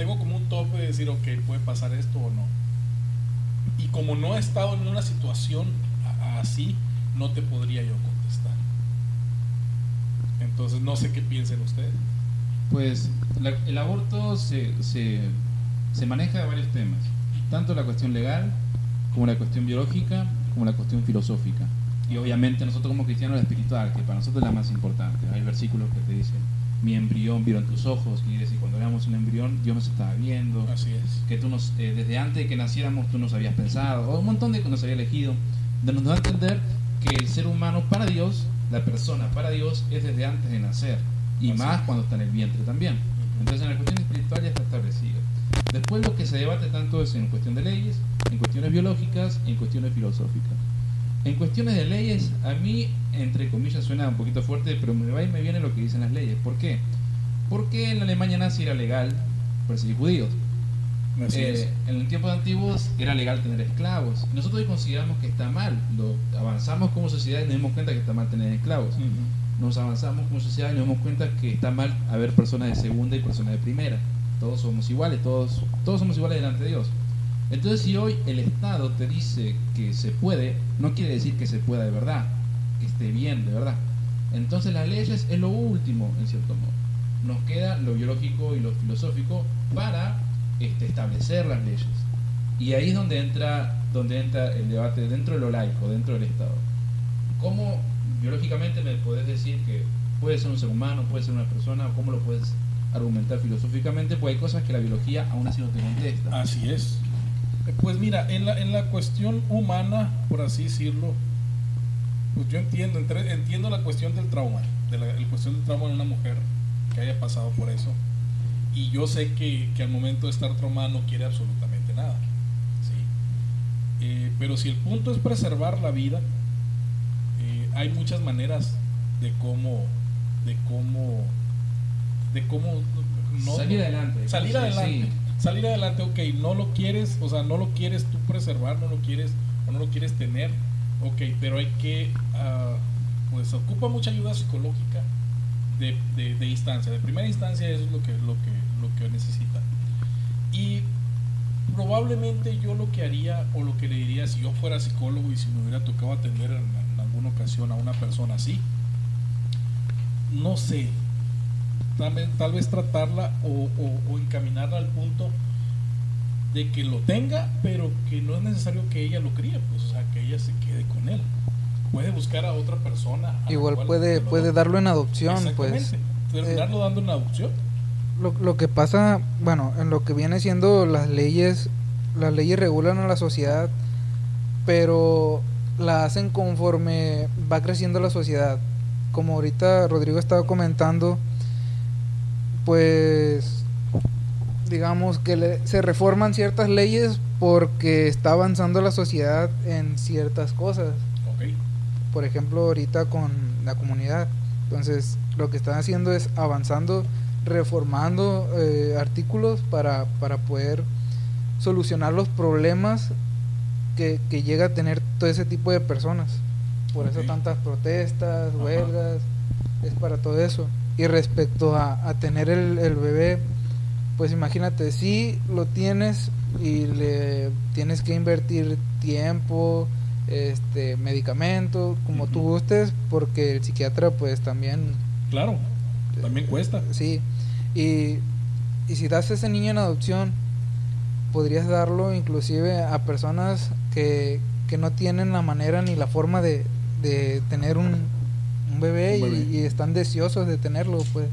Tengo como un tope de decir, ok, puede pasar esto o no. Y como no he estado en una situación así, no te podría yo contestar. Entonces no sé qué piensen ustedes. Pues la- el aborto se, se, se maneja de varios temas, tanto la cuestión legal como la cuestión biológica como la cuestión filosófica. Y obviamente nosotros como cristianos la espiritual, que para nosotros es la más importante. Hay versículos que te dicen, mi embrión vieron tus ojos, quiere decir, cuando éramos un embrión Dios nos estaba viendo, Así es. que tú nos, eh, desde antes de que naciéramos tú nos habías pensado, o un montón de que nos había elegido, de nos da a entender que el ser humano para Dios, la persona para Dios es desde antes de nacer, y Así más es. cuando está en el vientre también. Entonces en la cuestión espiritual ya está establecido. Después lo que se debate tanto es en cuestión de leyes, en cuestiones biológicas y en cuestiones filosóficas. En cuestiones de leyes, a mí, entre comillas, suena un poquito fuerte, pero me va y me viene lo que dicen las leyes. ¿Por qué? Porque en la Alemania nazi era legal perseguir judíos. Eh, en los tiempos antiguos era legal tener esclavos. Nosotros hoy consideramos que está mal. Lo, avanzamos como sociedad y nos dimos cuenta que está mal tener esclavos. Nos avanzamos como sociedad y nos dimos cuenta que está mal haber personas de segunda y personas de primera. Todos somos iguales, todos, todos somos iguales delante de Dios. Entonces si hoy el Estado te dice que se puede, no quiere decir que se pueda de verdad, que esté bien de verdad. Entonces las leyes es lo último, en cierto modo. Nos queda lo biológico y lo filosófico para este, establecer las leyes. Y ahí es donde entra, donde entra el debate dentro de lo laico, dentro del Estado. ¿Cómo biológicamente me podés decir que puede ser un ser humano, puede ser una persona, cómo lo puedes argumentar filosóficamente? Pues hay cosas que la biología aún así no te contesta. Así es. Pues mira, en la, en la cuestión humana, por así decirlo, pues yo entiendo, entre- entiendo la cuestión del trauma, de la, la cuestión del trauma de una mujer que haya pasado por eso. Y yo sé que, que al momento de estar traumada no quiere absolutamente nada. ¿sí? Eh, pero si el punto es preservar la vida, eh, hay muchas maneras de cómo, de cómo, de cómo no- Salir adelante. salir adelante sí. Salir adelante ok no lo quieres o sea no lo quieres tú preservar no lo quieres o no lo quieres tener ok pero hay que ah, pues ocupa mucha ayuda psicológica de, de- de instancia de primera instancia eso es lo que lo que lo que necesita. Y probablemente yo lo que haría o lo que le diría si yo fuera psicólogo y si me hubiera tocado atender en, en alguna ocasión a una persona así no sé tal vez, tal vez tratarla o, o- o encaminarla al punto de que lo tenga, pero que no es necesario que ella lo críe, pues, o sea, que ella se quede con él. Puede buscar a otra persona. a Igual puede, puede adopte. darlo en adopción, pues. Terminarlo dando en adopción. Lo, lo que pasa, bueno, en lo que viene siendo las leyes, las leyes regulan a la sociedad, pero la hacen conforme va creciendo la sociedad. Como ahorita Rodrigo estaba comentando, pues digamos que le- se reforman ciertas leyes porque está avanzando la sociedad en ciertas cosas por ejemplo, ahorita con la comunidad. Entonces, lo que están haciendo es avanzando, reformando eh, artículos para, para poder solucionar los problemas que, que llega a tener todo ese tipo de personas. Por eso tantas protestas, Ajá. huelgas, es para todo eso. Y respecto a, a tener el, el bebé, pues imagínate, si lo tienes y le tienes que invertir tiempo, este medicamento, como tú gustes, porque el psiquiatra pues también Claro. También cuesta. Sí, y, y si das ese niño en adopción, podrías darlo inclusive a personas que, que no tienen la manera ni la forma de, de tener un, un bebé, Un y- bebé. Y, están deseosos de tenerlo, pues.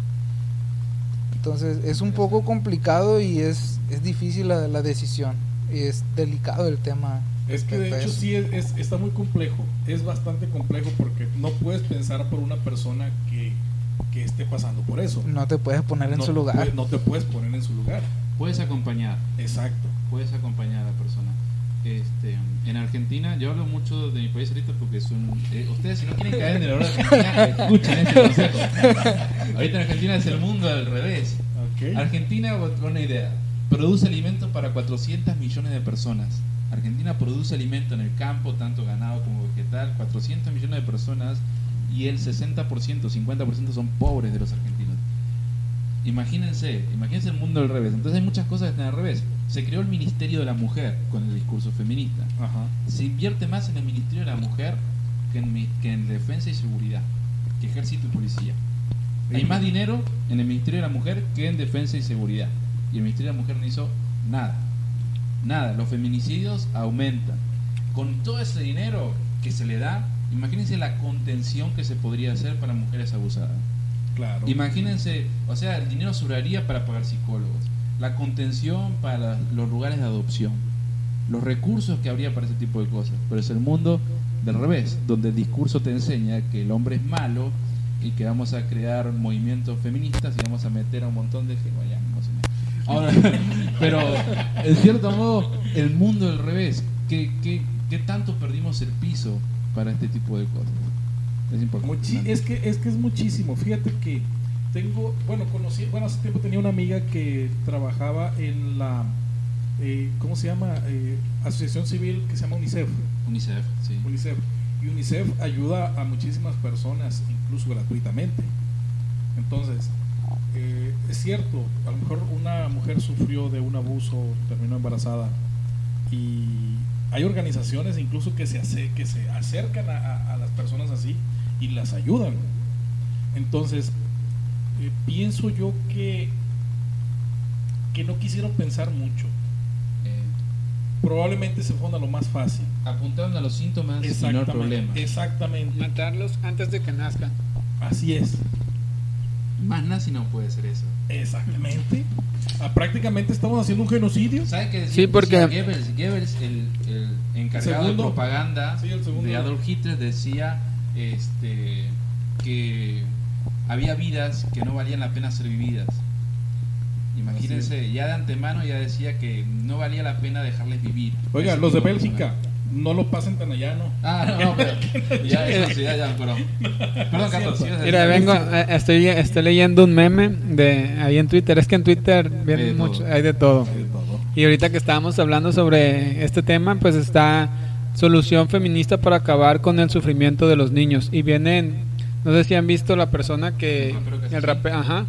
Entonces es un poco complicado y es, es difícil la, la decisión y es delicado el tema. Es que de hecho sí es, es- está muy complejo, es bastante complejo porque no puedes pensar por una persona que, que esté pasando por eso. No te puedes poner en No su lugar. no te puedes poner en su lugar. Puedes acompañar, Exacto. puedes acompañar a la persona. Este, en Argentina, yo hablo mucho de mi país ahorita porque son. eh, ustedes, si no quieren caer en el error de Argentina, escuchen este consejo. Ahorita en Argentina es el mundo al revés. Ok. Argentina, una idea, produce alimento para 400 millones de personas. Argentina produce alimento en el campo, tanto ganado como vegetal, 400 millones de personas y el 60%, 50% son pobres de los argentinos. Imagínense, imagínense el mundo al revés. Entonces hay muchas cosas que están al revés. Se creó el Ministerio de la Mujer con el discurso feminista. Ajá. Se invierte más en el Ministerio de la Mujer que en, que en defensa y seguridad, que ejército y policía. Hay más dinero en el Ministerio de la Mujer que en defensa y seguridad. Y el Ministerio de la Mujer no hizo nada. Nada. Los feminicidios aumentan. Con todo ese dinero que se le da, imagínense la contención que se podría hacer para mujeres abusadas. Imagínense, o sea, el dinero sobraría para pagar psicólogos, la contención para los lugares de adopción, los recursos que habría para ese tipo de cosas. Pero es el mundo del revés, donde el discurso te enseña que el hombre es malo y que vamos a crear movimientos feministas y vamos a meter a un montón de gente. Bueno, no. Ahora, pero en cierto modo, el mundo del revés, ¿qué, qué, qué tanto perdimos el piso para este tipo de cosas? Es importante. Muchi- es que es que es muchísimo. Fíjate que tengo, bueno, conocí, bueno, hace tiempo tenía una amiga que trabajaba en la, eh, ¿cómo se llama? Eh, Asociación Civil que se llama UNICEF. UNICEF, sí. UNICEF. Y UNICEF ayuda a muchísimas personas, incluso gratuitamente. Entonces, eh, es cierto, a lo mejor una mujer sufrió de un abuso, terminó embarazada, y hay organizaciones incluso que se, hace, que se acercan a, a- a las personas así y las ayudan. Entonces, eh, pienso yo que, que no quisieron pensar mucho. Eh, Probablemente se fueron a lo más fácil. apuntaron a los síntomas y no al problema. Exactamente. Matarlos antes de que nazcan. Así es. Más nazi no puede ser eso. Exactamente. Ah, prácticamente estamos haciendo un genocidio. ¿Sabe qué decía, Sí, porque- decía Goebbels? Goebbels, el, el encargado Segundo. de propaganda Sí, el segundo. de Adolf Hitler, decía este, que había vidas que no valían la pena ser vividas. Imagínense, ya de antemano ya decía que no valía la pena dejarles vivir. Oiga, los de Bélgica, no lo pasen tan allá, ¿no? Ah, no, no, pero ya, eso sí, ya, ya, pero- Perdón, Carlos, ¿sí Mira, vengo, eh, estoy, estoy leyendo un meme de ahí en Twitter. Es que en Twitter Hay vienen todo. mucho, hay de todo. De todo. Y ahorita que estábamos hablando sobre este tema, pues está solución feminista para acabar con el sufrimiento de los niños. Y vienen, no sé si han visto la persona que El rapero que el ajá,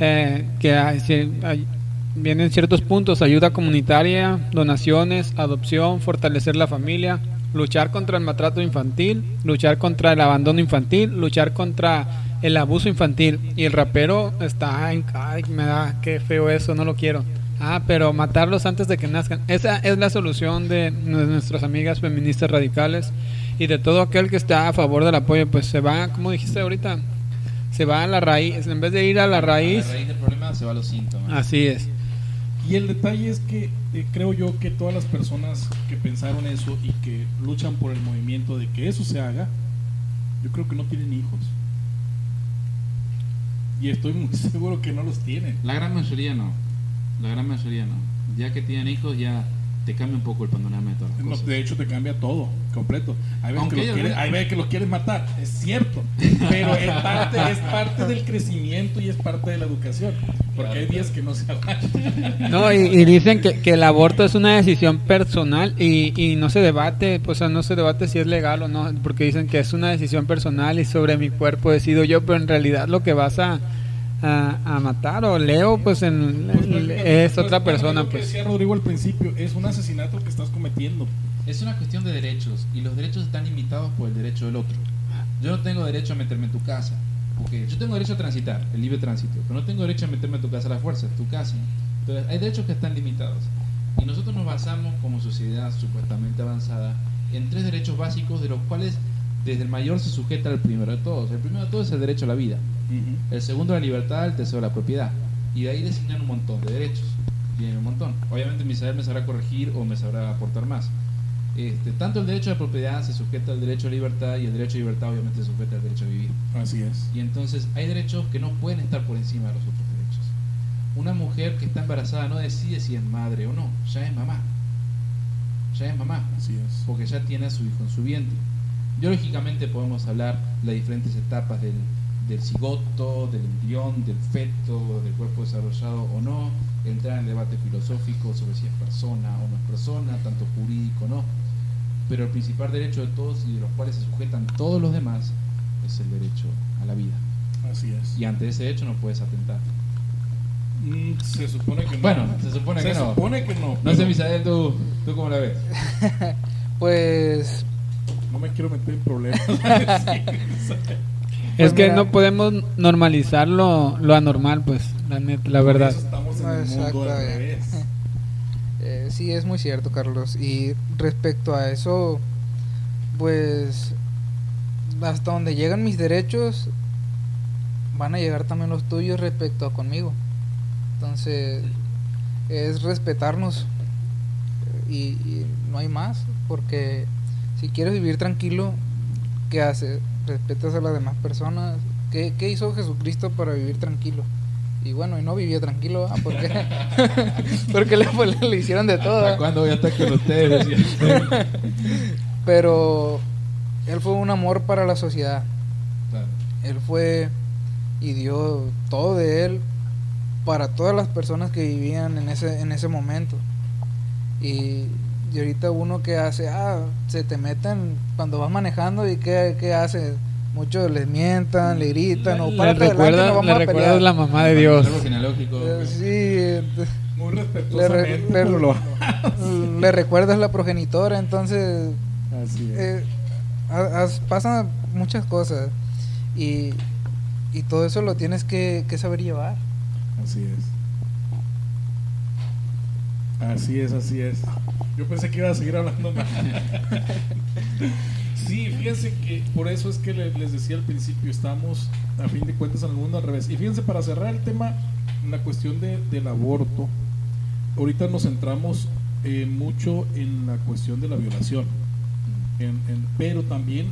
eh, que hay- vienen ciertos puntos, ayuda comunitaria, donaciones, adopción, fortalecer la familia, luchar contra el maltrato infantil, luchar contra el abandono infantil, luchar contra el abuso infantil. Y el rapero está en... Ay, me da, qué feo eso, no lo quiero. Ah, pero matarlos antes de que nazcan. Esa es la solución de nuestras amigas feministas radicales y de todo aquel que está a favor del apoyo. Pues se va, como dijiste ahorita, se va a la raíz. En vez de ir a la raíz, A la raíz del problema se va a los síntomas. así es. Y el detalle es que eh, creo yo que todas las personas que pensaron eso y que luchan por el movimiento de que eso se haga, yo creo que no tienen hijos. Y estoy muy seguro que no los tienen. La gran mayoría no. La gran mayoría no. Ya que tienen hijos, ya te cambia un poco el panorama de todas las No, cosas. de hecho te cambia todo, completo. Hay veces, Aunque que los quieren, hay veces que los quieren matar, es cierto. Pero es parte, es parte del crecimiento y es parte de la educación. Porque hay días que no se aguantan. No, y, y dicen que, que el aborto es una decisión personal y, y no se debate, pues o sea, no se debate si es legal o no, porque dicen que es una decisión personal y sobre mi cuerpo decido yo, pero en realidad lo que vas a, a, a matar o leo, pues en, Pues, es pues, otra persona, lo que pues. decía Rodrigo al principio, es un asesinato que estás cometiendo. Es una cuestión de derechos y los derechos están limitados por el derecho del otro. Yo no tengo derecho a meterme en tu casa, porque yo tengo derecho a transitar, el libre tránsito, pero no tengo derecho a meterme en tu casa a la fuerza, es tu casa. Entonces, hay derechos que están limitados. Y nosotros nos basamos como sociedad supuestamente avanzada en tres derechos básicos de los cuales desde el mayor se sujeta al primero de todos. El primero de todos es el derecho a la vida. El segundo la libertad, el tercero la propiedad. Y de ahí designan un montón de derechos. Tienen un montón. Obviamente Misael me sabrá corregir o me sabrá aportar más. Este, tanto el derecho a la propiedad se sujeta al derecho a la libertad y el derecho a libertad obviamente se sujeta al derecho a vivir. Así es. Y entonces hay derechos que no pueden estar por encima de los otros derechos. Una mujer que está embarazada no decide si es madre o no, ya es mamá. Ya es mamá Así es. porque ya tiene a su hijo en su vientre. Biológicamente podemos hablar de las diferentes etapas del, del cigoto, del embrión, del feto, del cuerpo desarrollado o no, entrar en debate filosófico sobre si es persona o no es persona, tanto jurídico o no. Pero el principal derecho de todos y de los cuales se sujetan todos los demás es el derecho a la vida. Así es. Y ante ese hecho no puedes atentar. Mm, se supone que no. Bueno, se supone Se que no. supone que no. No pero sé, Misael, ¿tú, ¿tú cómo la ves? Pues No me quiero meter en problemas. Es Pues que mira. no podemos normalizar lo, lo anormal, pues, la, neta, la Por verdad. eso estamos en el mundo al exactamente. revés. Eh, sí, es muy cierto, Carlos. Y respecto a eso, pues hasta donde llegan mis derechos, van a llegar también los tuyos respecto a conmigo. Entonces, es respetarnos y, y no hay más, porque si quieres vivir tranquilo, ¿qué haces? Respetas a las demás personas. ¿Qué, qué hizo Jesucristo para vivir tranquilo? Y bueno, y no vivía tranquilo, ¿ah? ¿por qué? Porque le, pues, le hicieron de todo. ¿Hasta cuándo voy a estar con ustedes? Pero él fue un amor para la sociedad. Claro. Él fue y dio todo de él para todas las personas que vivían en ese, en ese momento. Y, y ahorita uno que hace, ah, se te meten cuando vas manejando y qué, qué hace. Muchos les mientan, le gritan, o Le párate adelante, recuerda, no vamos le a recuerdas pelear. la mamá de Dios. Eh, sí, eh, Muy le, re- le- recuerdas la progenitora, entonces Así es. eh, pasan muchas cosas y, y todo eso lo tienes que, que saber llevar. Así es. Así es, así es. Yo pensé que iba a seguir hablando más. Sí, fíjense que por eso es que le- les decía al principio, estamos a fin de cuentas en el mundo al revés. Y fíjense, para cerrar el tema, la cuestión de- del aborto, ahorita nos centramos eh, mucho en la cuestión de la violación. En- en- pero también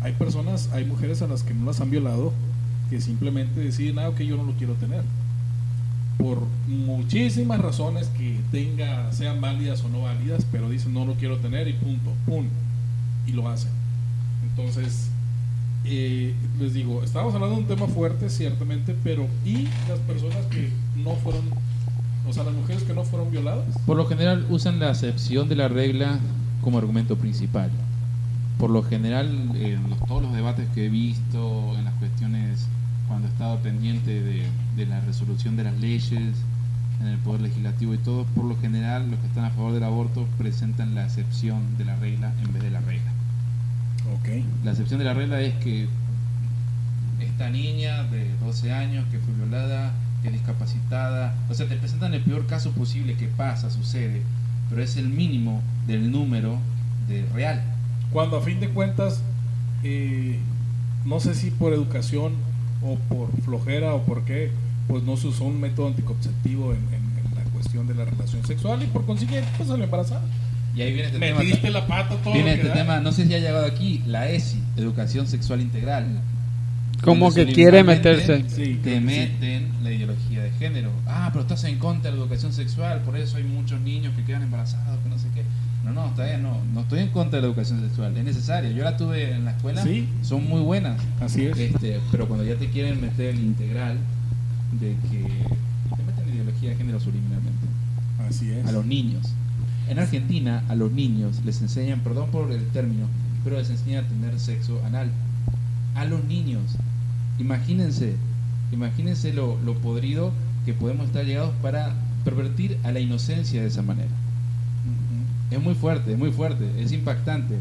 hay personas, hay mujeres a las que no las han violado, que simplemente deciden, ah, ok, yo no lo quiero tener por muchísimas razones que tenga, sean válidas o no válidas, pero dicen no lo quiero tener y punto, pum, y lo hacen. Entonces, eh, les digo, estamos hablando de un tema fuerte, ciertamente, pero ¿y las personas que no fueron, o sea, las mujeres que no fueron violadas? Por lo general usan la acepción de la regla como argumento principal. Por lo general, en todos los debates que he visto, en las cuestiones cuando he estado pendiente de, de la resolución de las leyes, en el Poder Legislativo y todo, por lo general los que están a favor del aborto presentan la excepción de la regla en vez de la regla. Ok. La excepción de la regla es que esta niña de 12 años que fue violada, que es discapacitada, o sea, te presentan el peor caso posible que pasa, sucede, pero es el mínimo del número de real. Cuando a fin de cuentas, eh, no sé si por educación o por flojera o por qué, pues no se usó un método anticonceptivo en, en- en la cuestión de la relación sexual y por consiguiente, pues salió embarazada. Y ahí viene este Metiste tema. la pata todo Viene lo que este da. tema, no sé si ha llegado aquí, la ESI, Educación Sexual Integral. Como que quiere meterse. Sí, te sí. meten la ideología de género. Ah, pero estás en contra de la educación sexual, por eso hay muchos niños que quedan embarazados, que no sé qué. No, no, bien, no, no estoy en contra de la educación sexual, es necesaria. Yo la tuve en la escuela, Sí. son muy buenas. Así es. Este, pero cuando ya te quieren meter el integral de que te meten la ideología de género subliminalmente Así es. a los niños. En Argentina, a los niños les enseñan, perdón por el término, pero les enseñan a tener sexo anal. A los niños. Imagínense, imagínense lo, lo podrido que podemos estar llegados para pervertir a la inocencia de esa manera. Es muy fuerte, es muy fuerte, es impactante.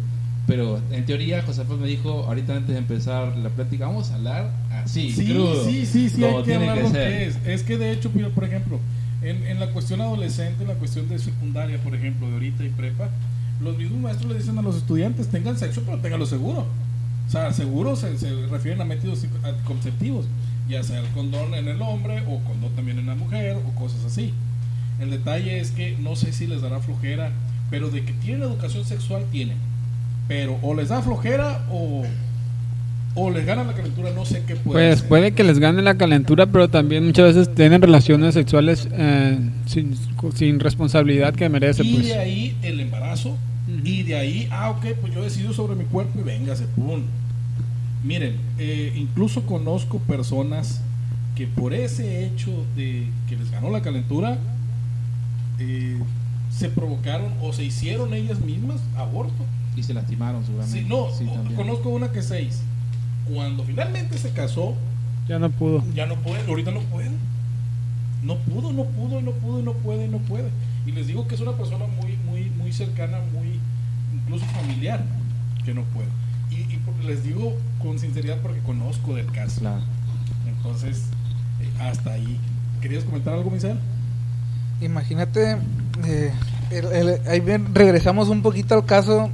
Pero en teoría, Josafat me dijo ahorita antes de empezar la plática, vamos a hablar así, sí, crudo. sí, sí, sí, hay que hablar que lo que es. Es que de hecho, por ejemplo, en, en la cuestión adolescente, en la cuestión de secundaria, por ejemplo, de ahorita y prepa, los mismos maestros le dicen a los estudiantes, tengan sexo, pero tenganlo seguro. O sea, seguro se, se refieren a métodos anticonceptivos, ya sea el condón en el hombre o condón también en la mujer o cosas así. El detalle es que no sé si les dará flojera, pero de que tienen educación sexual, tienen. Pero o les da flojera o, o les gana la calentura, no sé qué puede Pues puede que les gane la calentura, pero también muchas veces tienen relaciones sexuales eh, sin, sin responsabilidad que merece. Y Pues. de ahí el embarazo. Y de ahí, ah, ok, pues yo decido sobre mi cuerpo y véngase, pum. Miren, eh, incluso conozco personas que por ese hecho de que les ganó la calentura, eh, se provocaron o se hicieron ellas mismas aborto. Y se lastimaron seguramente. Sí, no, Sí, conozco una que seis. Cuando finalmente se casó, Ya no pudo. Ya no puede, ahorita no puede. No pudo, no pudo, no pudo, no puede, no puede. Y les digo que es una persona muy, muy, muy cercana, muy incluso familiar, que no puede. Y, y les digo con sinceridad porque conozco del caso. Claro. Entonces, eh, hasta ahí. ¿Querías comentar algo, Misael? Imagínate, eh, el- el- ahí bien, regresamos un poquito al caso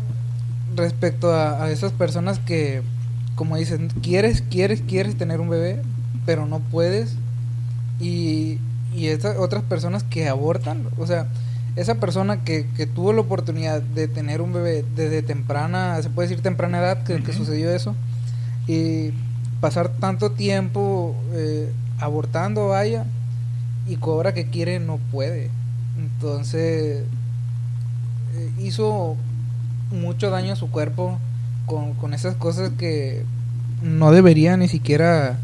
respecto a, a esas personas que, como dicen, quieres, quieres, quieres tener un bebé, pero no puedes. Y, y esas otras personas que abortan, o sea, esa persona que, que tuvo la oportunidad de tener un bebé desde temprana, se puede decir temprana edad, que, sucedió eso, y pasar tanto tiempo eh, abortando, vaya, y cobra que quiere no puede. Entonces eh, hizo mucho daño a su cuerpo con, con esas cosas que no debería ni siquiera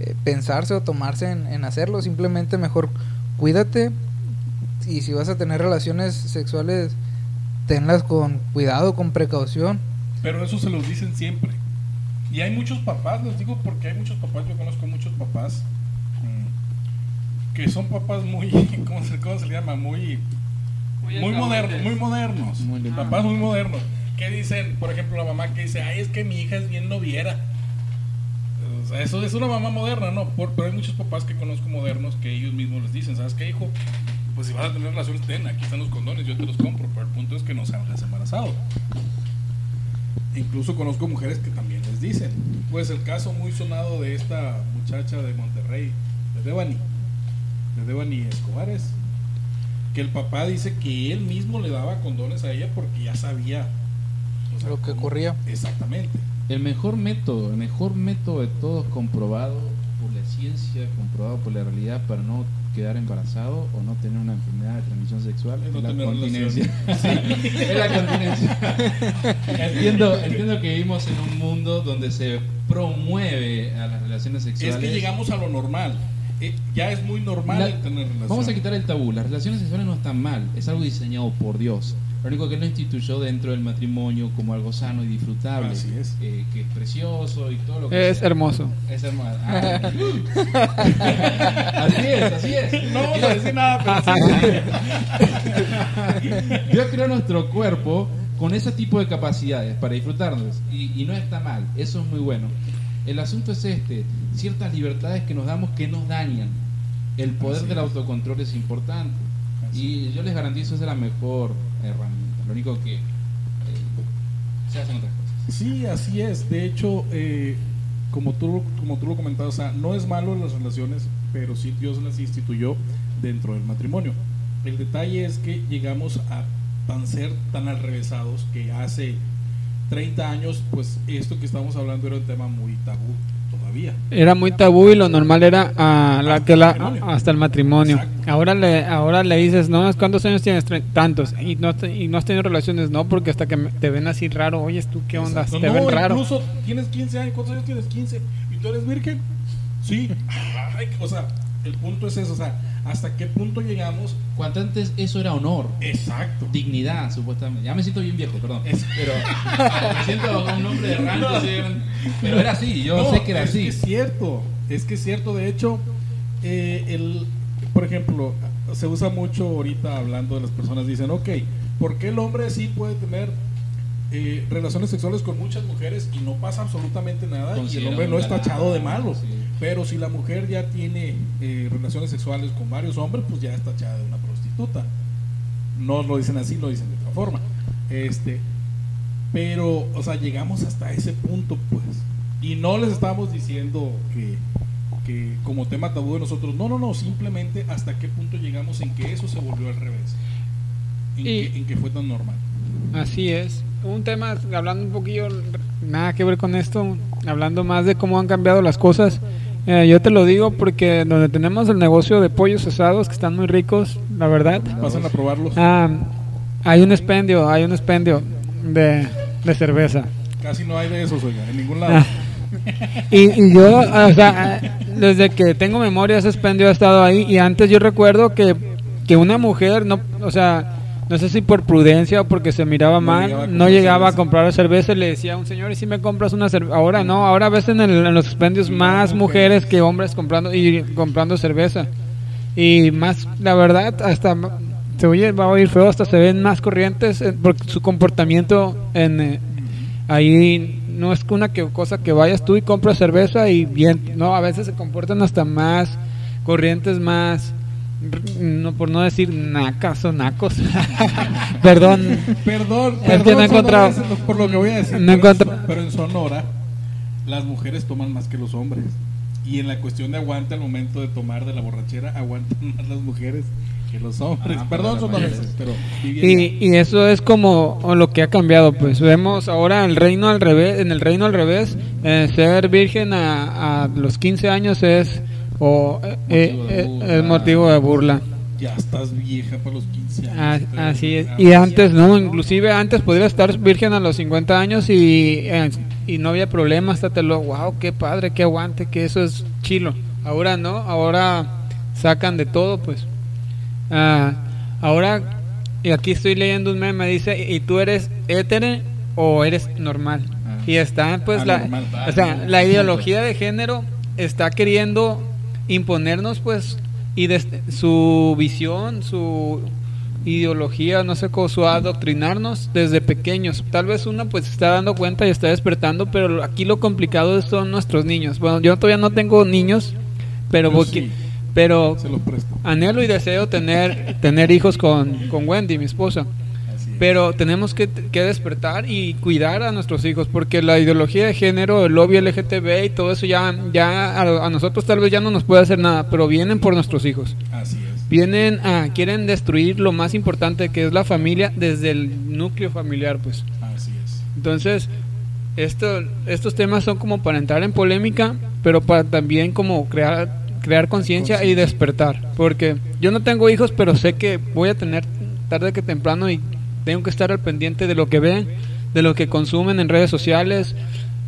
eh, pensarse o tomarse en, en hacerlo. Simplemente mejor cuídate y si vas a tener relaciones sexuales, tenlas con cuidado, con precaución. Pero eso se los dicen siempre. Y hay muchos papás, les digo porque hay muchos papás, yo conozco muchos papás que son papás muy, ¿cómo se, cómo se le llama? Muy, muy modernos, muy modernos. Muy papás muy modernos. Que dicen, por ejemplo, la mamá que dice, ay, es que mi hija es bien noviera. O sea, eso es una mamá moderna, ¿no? Por- pero hay muchos papás que conozco modernos que ellos mismos les dicen, ¿sabes qué, hijo? Pues si vas a tener relaciones, ten, aquí están los condones, yo te los compro, pero el punto es que no salgas embarazado. Incluso conozco mujeres que también les dicen. Pues el caso muy sonado de esta muchacha de Monterrey, de Devani, de Devani Escobares, que el papá dice que él mismo le daba condones a ella porque ya sabía o Lo que cómo- ocurría. Exactamente. El mejor método, el mejor método de todos comprobado por la ciencia, comprobado por la realidad para no quedar embarazado o no tener una enfermedad de transmisión sexual Es no la continencia. Sí, es la continencia. entiendo, entiendo que vivimos en un mundo donde se promueve a las relaciones sexuales. Es que llegamos a lo normal. Eh, ya es muy normal La- tener relaciones. Vamos a quitar el tabú. Las relaciones sexuales no están mal. Es algo diseñado por Dios. Lo único que él lo instituyó dentro del matrimonio como algo sano y disfrutable. Así es. eh, que es precioso y todo lo que Es sea. hermoso. Es hermoso. Ah. así es, así es. No vamos a decir nada, pero sí. Dios creó nuestro cuerpo con ese tipo de capacidades para disfrutarnos y, y no está mal, eso es muy bueno. El asunto es este, ciertas libertades que nos damos que nos dañan. El poder Así del es. autocontrol es importante Así y yo les garantizo es la mejor herramienta. Lo único que eh, se hacen otras cosas. Sí, así es. De hecho, eh, como, tú, como tú lo comentabas, o sea, no es malo las relaciones, pero sí Dios las instituyó dentro del matrimonio. El detalle es que llegamos a tan ser tan alrevesados que hace 30 años, pues esto que estamos hablando era un tema muy tabú todavía. Era muy tabú y lo normal era ah, la, Hasta que el la, matrimonio. hasta el matrimonio. Exacto. Ahora le, ahora le dices, no, ¿cuántos años tienes? Tantos. Y no, y no has tenido relaciones, no, porque hasta que te ven así raro, oye, ¿tú qué onda? Exacto. Te No, ven raro. Incluso tienes 15 años, ¿cuántos años tienes? 15. ¿Y tú eres virgen? Sí. O sea, el punto es eso, o sea, ¿hasta qué punto llegamos? Cuanto antes eso era honor, Exacto. dignidad, supuestamente. Ya me siento bien viejo, perdón. Es- Pero me siento un hombre de rancho. así, Pero era así, yo No, sé que era es así. Que es cierto, es que es cierto. De hecho, eh, el, por ejemplo, se usa mucho ahorita hablando de las personas. Dicen, ok, ¿por qué el hombre sí puede tener eh, relaciones sexuales con muchas mujeres y no pasa absolutamente nada? Y el hombre no es tachado de malo. sí. Pero si la mujer ya tiene eh, relaciones sexuales con varios hombres, pues ya es tachada de una prostituta. No lo dicen así, lo dicen de otra forma. Este, pero, o sea, llegamos hasta ese punto, pues. Y no les estamos diciendo que, que como tema tabú de nosotros, no, no, no, simplemente hasta qué punto llegamos en que eso se volvió al revés. En, Y- que, en que fue tan normal. Así es. Un tema, hablando un poquillo, nada que ver con esto, hablando más de cómo han cambiado las cosas. Eh, yo te lo digo porque donde tenemos el negocio de pollos asados, que están muy ricos, la verdad, Pasan a probarlos. ah, hay un expendio, hay un expendio de, de cerveza. Casi no hay de esos, oiga, en ningún lado. Ah. Y, y yo, o sea, desde que tengo memoria, ese expendio ha estado ahí. Y antes yo recuerdo que, que una mujer, no, o sea, no sé si por prudencia o porque se miraba No mal, llegaba a no llegaba a comprar cerveza y le decía a un señor, ¿y si me compras una cerveza? Ahora no, ahora ves en, el- en los expendios Más mujeres. que hombres comprando y comprando cerveza. Y más, la verdad, hasta se oye, va a oír feo, hasta se ven más corrientes eh, porque su comportamiento en eh, ahí no es una que, cosa que vayas tú y compras cerveza y bien, no, a veces se comportan hasta más corrientes, más no por no decir nacas o nacos. Perdón. Perdón, Es que perdón, no he encontrado- sonorenses, por lo que voy a decir. No pero, en, pero en Sonora, las mujeres toman más que los hombres. Y en la cuestión de aguante al momento de tomar de la borrachera, aguantan más las mujeres que los hombres. Ah, perdón, la sonorenses, pero Y, y eso es como lo que ha cambiado, pues vemos ahora el reino al revés, en el reino al revés, eh, ser virgen a, a los 15 años es o eh, Motivo de eh, burla. es motivo de burla. ya estás vieja para los 15 Ah, años. pero- así es. ah, Y antes, no, inclusive antes podría estar virgen a los 50 años y, eh, y no había problema, hasta te lo, wow, qué padre, qué aguante, que eso es chilo. Ahora no, ahora sacan de todo, pues. Ah, ahora, y aquí estoy leyendo un meme, dice, ¿y tú eres hétero o eres normal? Ah. Y está, pues, la, o sea, la ideología de género está queriendo imponernos, pues, y desde su visión, su ideología, no sé cómo, su adoctrinarnos desde pequeños. Tal vez uno pues se está dando cuenta y está despertando, pero aquí lo complicado son nuestros niños. Bueno, yo todavía no tengo niños, pero voy- sí. pero Se los presto. anhelo y deseo tener tener hijos con, con Wendy, mi esposa. Pero tenemos que, que despertar y cuidar a nuestros hijos, porque la ideología de género, el lobby LGTB y todo eso ya, ya a, a nosotros tal vez ya no nos puede hacer nada, pero vienen por nuestros hijos. Así es. Vienen a, quieren destruir lo más importante que es la familia desde el núcleo familiar, pues. Así es. Entonces, esto, estos temas son como para entrar en polémica, pero para también como crear, crear conciencia y despertar. Porque yo no tengo hijos, pero sé que voy a tener tarde que temprano y tengo que estar al pendiente de lo que ven, de lo que consumen en redes sociales.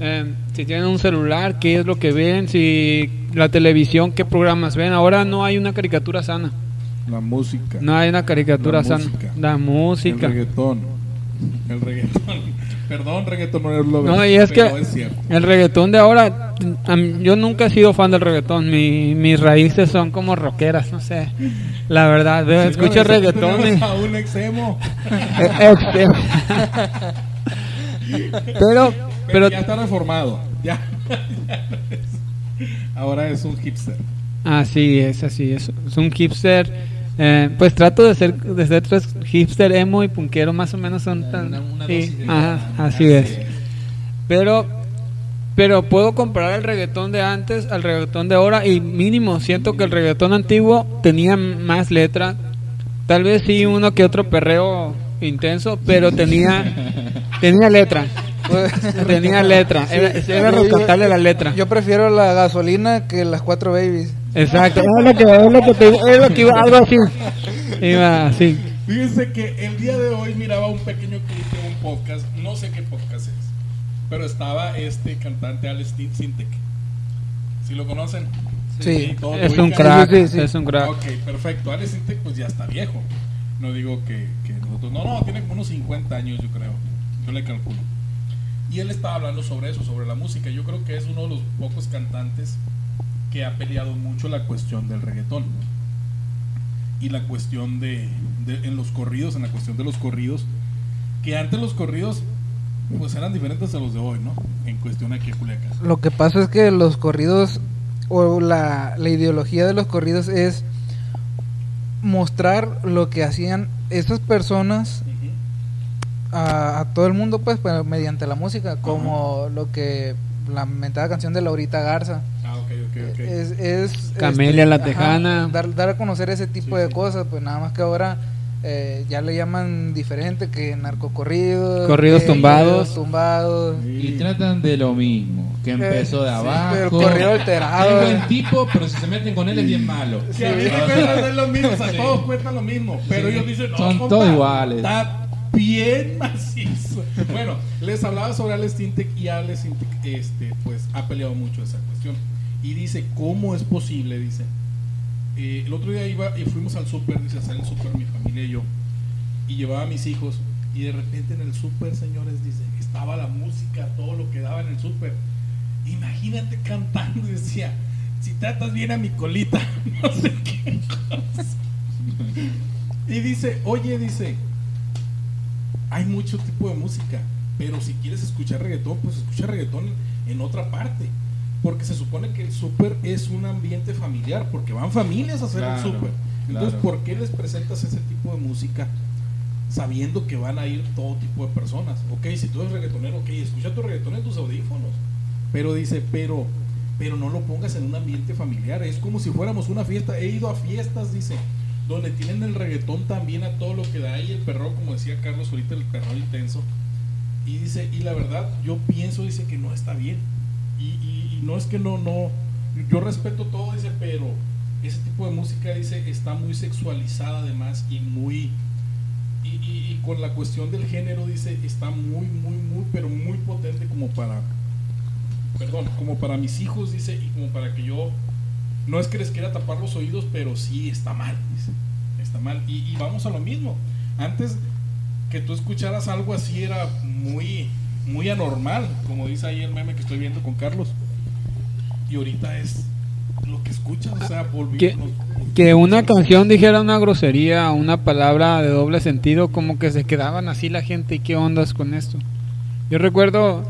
eh, si tienen un celular, qué es lo que ven, si la televisión, qué programas ven. Ahora no hay una caricatura sana. La música. No hay una caricatura La sana. música. La música. El reggaetón. El reggaetón. Perdón, reggaetón no es lo No, y es que es el reggaetón de ahora, yo nunca he sido fan del reggaetón. Mi, mis raíces son como rockeras, no sé. La verdad, veo, escucho reggaetón y... A un exemo. Eh, pero, Pero, pero, ya está reformado. Ya. Ahora es un hipster. así es, así es. Es un hipster. Eh, pues trato de ser, de ser tres hipster, emo y punkero, más o menos son tan. Una- una sí, ajá, así es. Pero, pero puedo comparar el reggaetón de antes al reggaetón de ahora y mínimo siento que el reggaetón antiguo tenía más letra. Tal vez sí uno que otro perreo intenso, pero tenía tenía letra. Tenía letra. Era, era la letra. Yo prefiero la gasolina que las cuatro babies. Exacto. Es lo que, es lo que, te- es lo que iba, algo así. Iba así. Fíjense que el día de hoy miraba un pequeño clip de un podcast, no sé qué podcast es, pero estaba este cantante Alex Sintek. ¿Sí lo conocen? Sí. ¿todos lo Es un crack. Sí, sí, sí. Es un crack. Ok, perfecto. Alex Sintek pues ya está viejo. No digo que, que nosotros... No, no, tiene como unos 50 años yo creo. Yo le calculo. Y él estaba hablando sobre eso, sobre la música. Yo creo que es uno de los pocos cantantes que ha peleado mucho la cuestión del reggaetón. Y la cuestión de, de- en los corridos, en la cuestión de los corridos, que antes los corridos pues eran diferentes a los de hoy, ¿no? En cuestión aquí Culiacán. Lo que pasa es que los corridos o la, la ideología de los corridos es mostrar lo que hacían esas personas a, a todo el mundo pues pero mediante la música como lo que la mentada canción de Laurita Garza Es, es Camelia la ajá, Tejana. dar, dar a conocer ese tipo Sí, de sí. cosas pues nada más que ahora eh, ya le llaman diferente que narcocorridos Corridos que tumbados. tumbados Y tratan de lo mismo, que empezó de sí, abajo. pero corrido alterado. Es buen tipo, pero si se meten con él es bien malo. Si a mí me lo mismo, o sea, todos cuentan lo mismo, pero Sí. ellos dicen, no, Son compa, todos iguales. Está bien macizo. Bueno, les hablaba sobre Alex Sintek y Alex Sintek, este, pues, ha peleado mucho esa cuestión. Y dice, ¿cómo es posible? Dice, eh, el otro día iba y fuimos al súper, dice, a hacer el súper mi familia y yo. y llevaba a mis hijos y de repente en el súper, señores, dice, estaba la música, todo lo que daba en el súper. Imagínate cantando decía, si tratas bien a mi colita, no sé qué. Y dice, oye, dice, hay mucho tipo de música, pero si quieres escuchar reggaetón, pues escucha reggaetón en otra parte. Porque se supone que el súper es un ambiente familiar, porque van familias a hacer Claro, el súper. Entonces, claro. ¿por qué les presentas ese tipo de música sabiendo que van a ir todo tipo de personas? Ok, si tú eres reggaetonero, ok, escucha tu reggaetón en tus audífonos. Pero dice, pero, pero no lo pongas en un ambiente familiar. Es como si fuéramos una fiesta. He ido a fiestas, dice, donde tienen el reggaetón también a todo lo que da ahí el perro, como decía Carlos ahorita, el perro intenso. Y dice, y la verdad, yo pienso, dice que no está bien. Y, y- y no es que no, no, yo respeto todo, dice, pero ese tipo de música, dice, está muy sexualizada además y muy, y, con la cuestión del género, dice, está muy, muy, muy, pero muy potente como para, perdón, como para mis hijos, dice, y como para que yo, no es que les quiera tapar los oídos, pero sí está mal, dice, está mal. Y, y vamos a lo mismo. Antes que tú escucharas algo así era muy, muy anormal, como dice ahí el meme que estoy viendo con Carlos. Y ahorita es lo que escuchas, o sea, volvimos. Que, que una canción dijera una grosería, una palabra de doble sentido, como que se quedaban así la gente y qué ondas con esto. Yo recuerdo,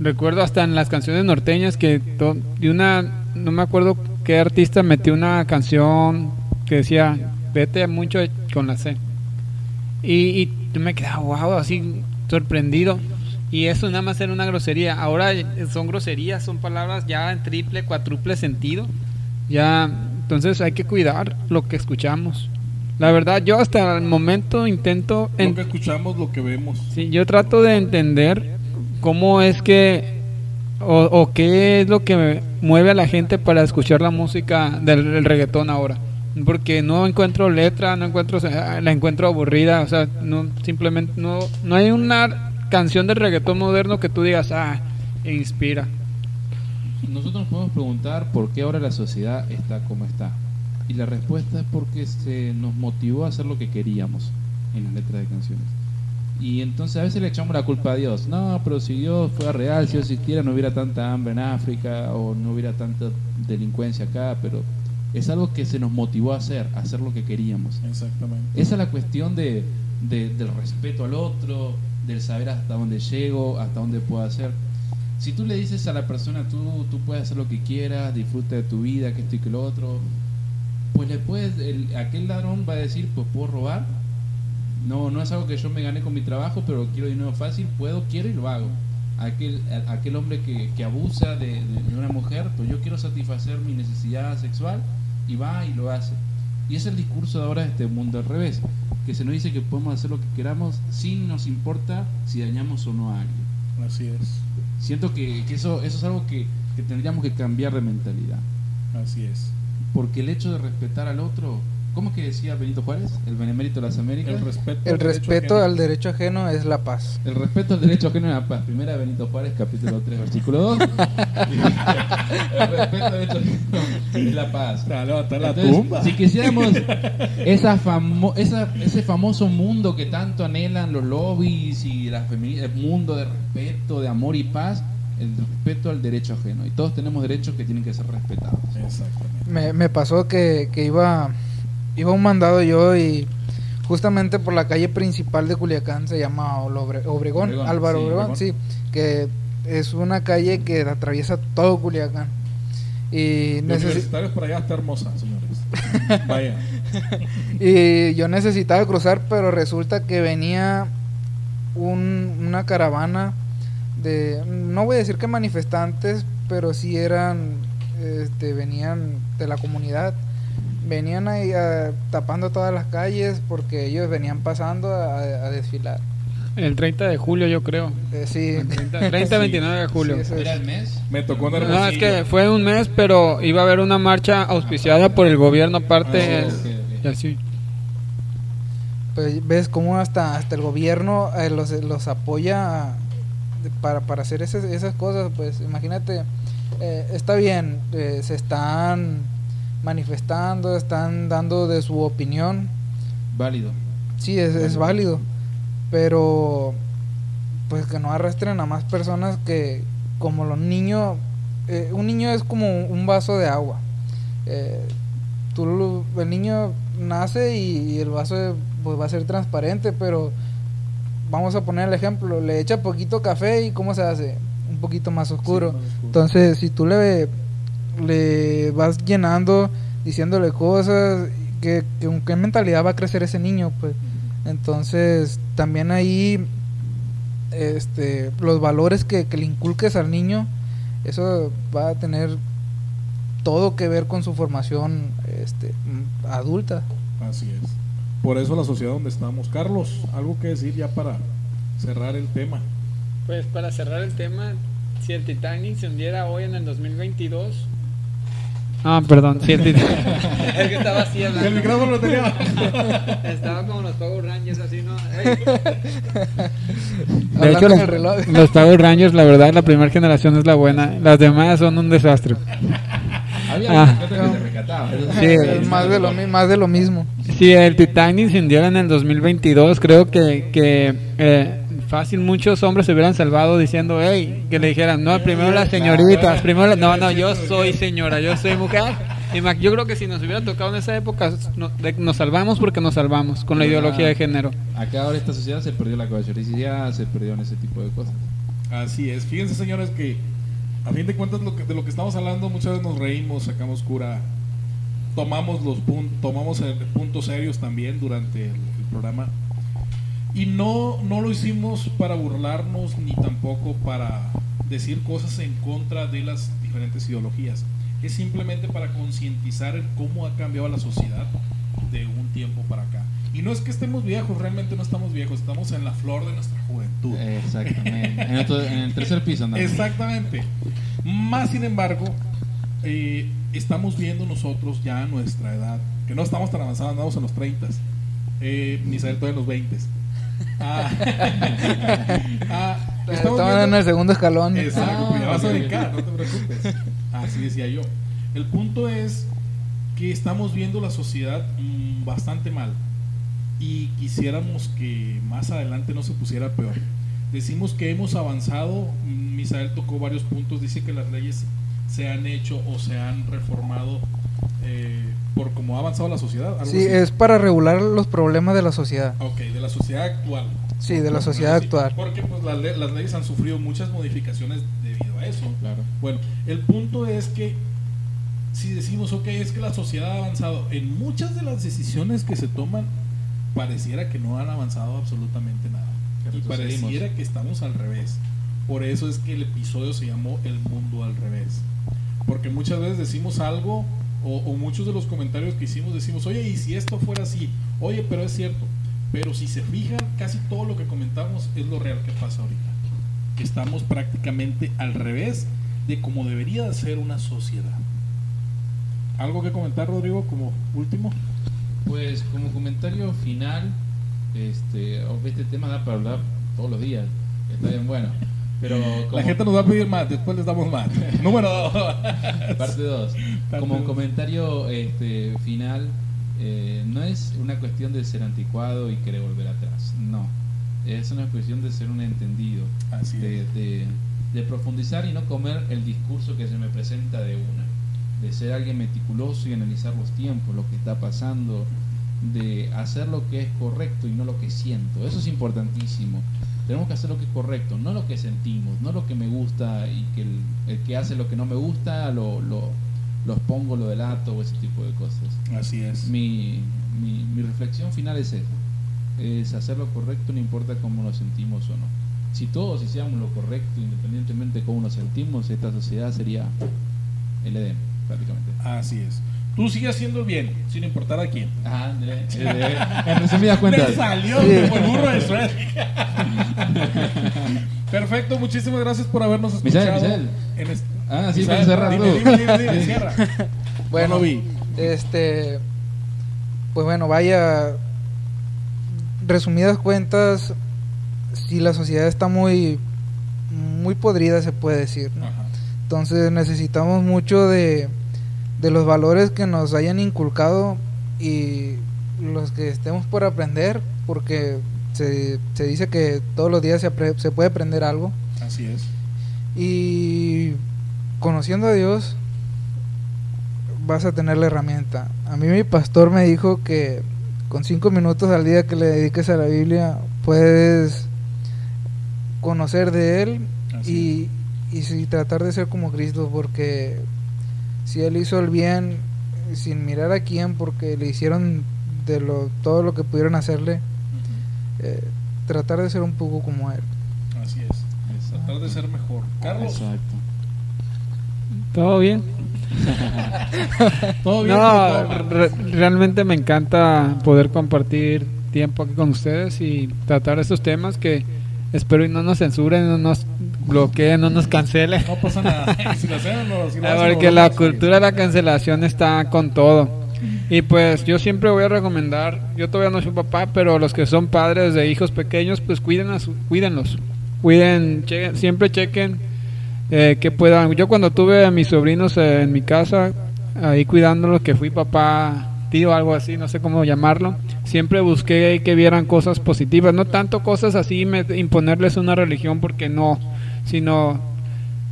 recuerdo hasta en las canciones norteñas que to- de una, no me acuerdo qué artista metió una canción que decía, vete mucho con la C. Y, y yo me quedaba, wow, así sorprendido. Y eso nada más era una grosería. Ahora son groserías, son palabras ya en triple, cuádruple sentido. Ya, entonces hay que cuidar lo que escuchamos. La verdad, yo hasta el momento intento, lo en- que escuchamos, lo que vemos. sí, yo trato de entender cómo es que o, o qué es lo que mueve a la gente para escuchar la música del, del reggaetón ahora. Porque no encuentro letra, no encuentro, la encuentro aburrida, o sea, no simplemente no, no hay una canción de reggaetón moderno que tú digas, ah, inspira. Nosotros nos podemos preguntar por qué ahora la sociedad está como está. Y la respuesta es porque se nos motivó a hacer lo que queríamos en las letras de canciones. Y entonces a veces le echamos la culpa a Dios. No, pero si Dios fuera real, si Dios existiera, no hubiera tanta hambre en África o no hubiera tanta delincuencia acá. Pero es algo que se nos motivó a hacer, a hacer lo que queríamos. Exactamente. Esa es la cuestión de, de- del respeto al otro, del saber hasta dónde llego, hasta dónde puedo hacer. Si tú le dices a la persona, tú, tú puedes hacer lo que quieras, disfruta de tu vida, que esto y que lo otro, pues le puedes, el- aquel ladrón va a decir, pues puedo robar. No, no es algo que yo me gané con mi trabajo, pero quiero dinero fácil, puedo, quiero y lo hago. Aquel, aquel hombre que, que abusa de- de una mujer, pues yo quiero satisfacer mi necesidad sexual y va y lo hace. Y es el discurso de ahora de este mundo al revés, que se nos dice que podemos hacer lo que queramos sin nos importa si dañamos o no a alguien. Así es. Siento que, que eso, eso es algo que, que tendríamos que cambiar de mentalidad. Así es. Porque el hecho de respetar al otro, ¿cómo es que decía Benito Juárez? El benemérito de las Américas. El respeto, El al derecho respeto ajeno. al derecho ajeno es la paz. El respeto al derecho ajeno a la paz. Primera Benito Juárez, capítulo 3, versículo 2. el respeto al derecho ajeno es la paz. Te va a levantar la Entonces, tumba. Si quisiéramos esa famo- esa- ese famoso mundo que tanto anhelan los lobbies y la femini- el mundo de respeto, de amor y paz, el respeto al derecho ajeno. Y todos tenemos derechos que tienen que ser respetados. Exactamente. Me, me pasó que, que iba, iba un mandado yo y justamente por la calle principal de Culiacán se llama Obre- Obregón, Obregón, Álvaro sí, Obregón, Obregón. sí, que es una calle que atraviesa todo Culiacán. Y, Los necesi- universitarios por allá está hermosa, señores. Vaya. y yo necesitaba cruzar, pero resulta que venía un- una caravana de, no voy a decir que manifestantes, pero sí eran, este, venían de la comunidad, venían ahí ah, tapando todas las calles porque ellos venían pasando a, a desfilar. El 30 de julio, yo creo. Eh, sí, El 30, 30, 29 de julio. Sí, eso es. ¿Era el mes? Me tocó andar No, es que fue un mes, pero iba a haber una marcha auspiciada por el gobierno aparte. Ah, y así. Pues ves cómo hasta, hasta el gobierno eh, los, los apoya para, para hacer esas, esas cosas. Pues imagínate, eh, está bien, eh, se están manifestando, están dando de su opinión. Válido. sí, es, es válido, pero pues que no arrastren a más personas que como los niños, eh, un niño es como un vaso de agua. Eh, tú el niño nace y, y el vaso pues, va a ser transparente, pero vamos a poner el ejemplo, le echa poquito café y ¿cómo se hace? Un poquito más oscuro. más oscuro. Entonces, si tú le, le vas llenando, diciéndole cosas, ¿qué, qué, con qué mentalidad va a crecer ese niño? Pues entonces, también ahí este, los valores que, que le inculques al niño, eso va a tener todo que ver con su formación este, mm, adulta. Así es. Por eso la sociedad donde estamos. Carlos, algo que decir ya para cerrar el tema. Pues para cerrar el tema, si el Titanic se hundiera hoy en el 2022... Ah, perdón, si el Titanic... es que estaba así hablando. El micrófono lo tenía. Estaba como los Power Rangers, así, ¿no? De hecho, los, reloj. los Power Rangers, la verdad, la primera generación es la buena. Las demás son un desastre. Había Ah. que se Sí, Es más, de lo, más de lo mismo. Si el Titanic se hundiera en el 2022, creo que, que eh, fácil muchos hombres se hubieran salvado diciendo, hey, que le dijeran, no, primero las señoritas, primero la- no, no, yo soy señora, yo soy mujer. Y ma- yo creo que si nos hubiera tocado en esa época, no- de- nos salvamos porque nos salvamos con la ideología de género. Acá ahora esta sociedad se perdió la caballericidad, se perdió en ese tipo de cosas. Así es. Fíjense, señores, que a fin de cuentas lo que- de lo que estamos hablando muchas veces nos reímos, sacamos cura, tomamos los pun- tomamos eh, puntos serios también durante el, el programa. Y no, no lo hicimos para burlarnos ni tampoco para decir cosas en contra de las diferentes ideologías. Es simplemente para concientizar el cómo ha cambiado la sociedad de un tiempo para acá. Y no es que estemos viejos, realmente no estamos viejos, estamos en la flor de nuestra juventud. Exactamente. en, otro- en el tercer piso andamos. Exactamente. Más sin embargo, eh, estamos viendo nosotros ya a nuestra edad, que no estamos tan avanzados, andamos en los 30, eh, ni saber todavía en los 20. Ah, ah, Estaban en el segundo escalón. Exacto, Ah, pues ya vas a ok. brincar, no te preocupes. Así decía yo. El punto es que estamos viendo la sociedad mm, bastante mal y quisiéramos que más adelante no se pusiera peor. Decimos que hemos avanzado, mm, Misael tocó varios puntos, dice que las leyes se han hecho o se han reformado eh, por cómo ha avanzado la sociedad. algo Sí, así. es para regular los problemas de la sociedad. Ok, de la sociedad actual. Sí, de la sociedad actual. Porque pues, las, le- las leyes han sufrido muchas modificaciones debido a eso. Claro. Bueno, el punto es que si decimos, ok, es que la sociedad ha avanzado, en muchas de las decisiones que se toman, pareciera que no han avanzado absolutamente nada. Y pareciera que estamos al revés. Por eso es que el episodio se llamó El mundo al revés. Porque muchas veces decimos algo, o, muchos de los comentarios que hicimos decimos, oye, y si esto fuera así, oye, pero es cierto. Pero si se fijan, casi todo lo que comentamos es lo real que pasa ahorita. Estamos prácticamente al revés de como debería de ser una sociedad. ¿Algo que comentar, Rodrigo, como último? Pues como comentario final, este, este tema da para hablar todos los días. Está bien bueno. Pero como, La gente nos va a pedir más, después les damos más. Número dos. parte 2. Parte Como dos. comentario este, final, eh, no es una cuestión de ser anticuado y querer volver atrás. No. Es una cuestión de ser un entendido. Así de, es. de- de profundizar y no comer el discurso que se me presenta de una, de ser alguien meticuloso y analizar los tiempos, lo que está pasando, de hacer lo que es correcto y no lo que siento. Eso es importantísimo. Tenemos que hacer lo que es correcto, no lo que sentimos, no lo que me gusta y que el, el que hace lo que no me gusta lo, lo, lo expongo, lo delato o ese tipo de cosas. Así es. Mi, mi, mi reflexión final es esa, es hacer lo correcto no importa cómo nos sentimos o no. Si todos hiciéramos lo correcto, independientemente de cómo nos sentimos, esta sociedad sería el Edén, prácticamente. Así es. Tú sigues haciendo el bien, sin importar a quién. Ah, André, eh, en resumidas cuentas. Me salió como el burro de Shrek. Perfecto, muchísimas gracias por habernos escuchado. En este- Ah, sí, para cerrar dime, tú. dime, dime, dime, cierra. Bueno, vi. este, pues bueno, vaya, resumidas cuentas, si la sociedad está muy, muy podrida, se puede decir, ¿no? Ajá. Entonces necesitamos mucho de, de los valores que nos hayan inculcado y los que estemos por aprender, porque se, se dice que todos los días se, apre- se puede aprender algo. Así es. Y conociendo a Dios, vas a tener la herramienta. A mí mi pastor me dijo que con cinco minutos al día que le dediques a la Biblia, puedes conocer de Él y, y tratar de ser como Cristo, porque si Él hizo el bien sin mirar a quién, porque le hicieron de lo, todo lo que pudieron hacerle, eh, tratar de ser un poco como Él. Así es. Tratar de ser mejor. Carlos, Exacto. ¿Todo bien? todo bien. No, Todo? re- realmente me encanta poder compartir tiempo aquí con ustedes y tratar estos temas que espero y no nos censuren, no nos bloqueen, no nos cancelen. No pasa nada. si lo hacen, no, si lo hacen, Porque la cultura de la cancelación está con todo. Y pues yo siempre voy a recomendar, yo todavía no soy papá, pero los que son padres de hijos pequeños, pues cuiden a su- cuídenlos. Cuiden, chequen- siempre chequen eh, que puedan. Yo cuando tuve a mis sobrinos eh, en mi casa, ahí cuidándolos, que fui papá, algo así, no sé cómo llamarlo, siempre busqué que vieran cosas positivas, no tanto cosas así, me- imponerles una religión, porque no, sino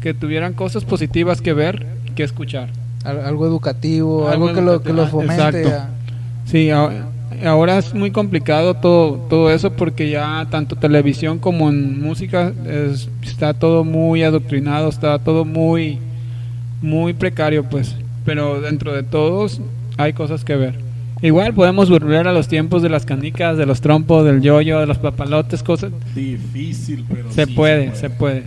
que tuvieran cosas positivas que ver, que escuchar. Al- algo educativo, Algo algo, que, lo, que educativo, los fomente. exacto. Sí, a- ahora es muy complicado todo todo eso porque ya tanto televisión como en música es- está todo muy adoctrinado, está todo muy muy precario, pues. Pero dentro de todos hay cosas que ver. Igual podemos volver a los tiempos de las canicas, de los trompos, del yoyo, de los papalotes, cosas. Difícil, pero Se sí puede, se puede.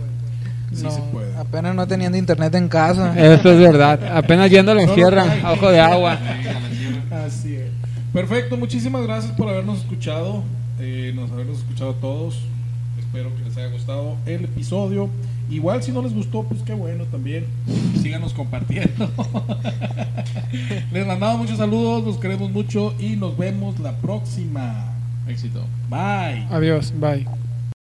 Sí no, se puede. Apenas no teniendo internet en casa. Eso es verdad. Apenas yendo la Solo encierra, a ojo de agua. Así es. Perfecto, muchísimas gracias por habernos escuchado, eh, nos habernos escuchado a todos. Espero que les haya gustado el episodio. Igual si no les gustó, pues qué bueno también. Síganos compartiendo. les mandamos muchos saludos, los queremos mucho y nos vemos la próxima. Éxito. Bye. Adiós, bye.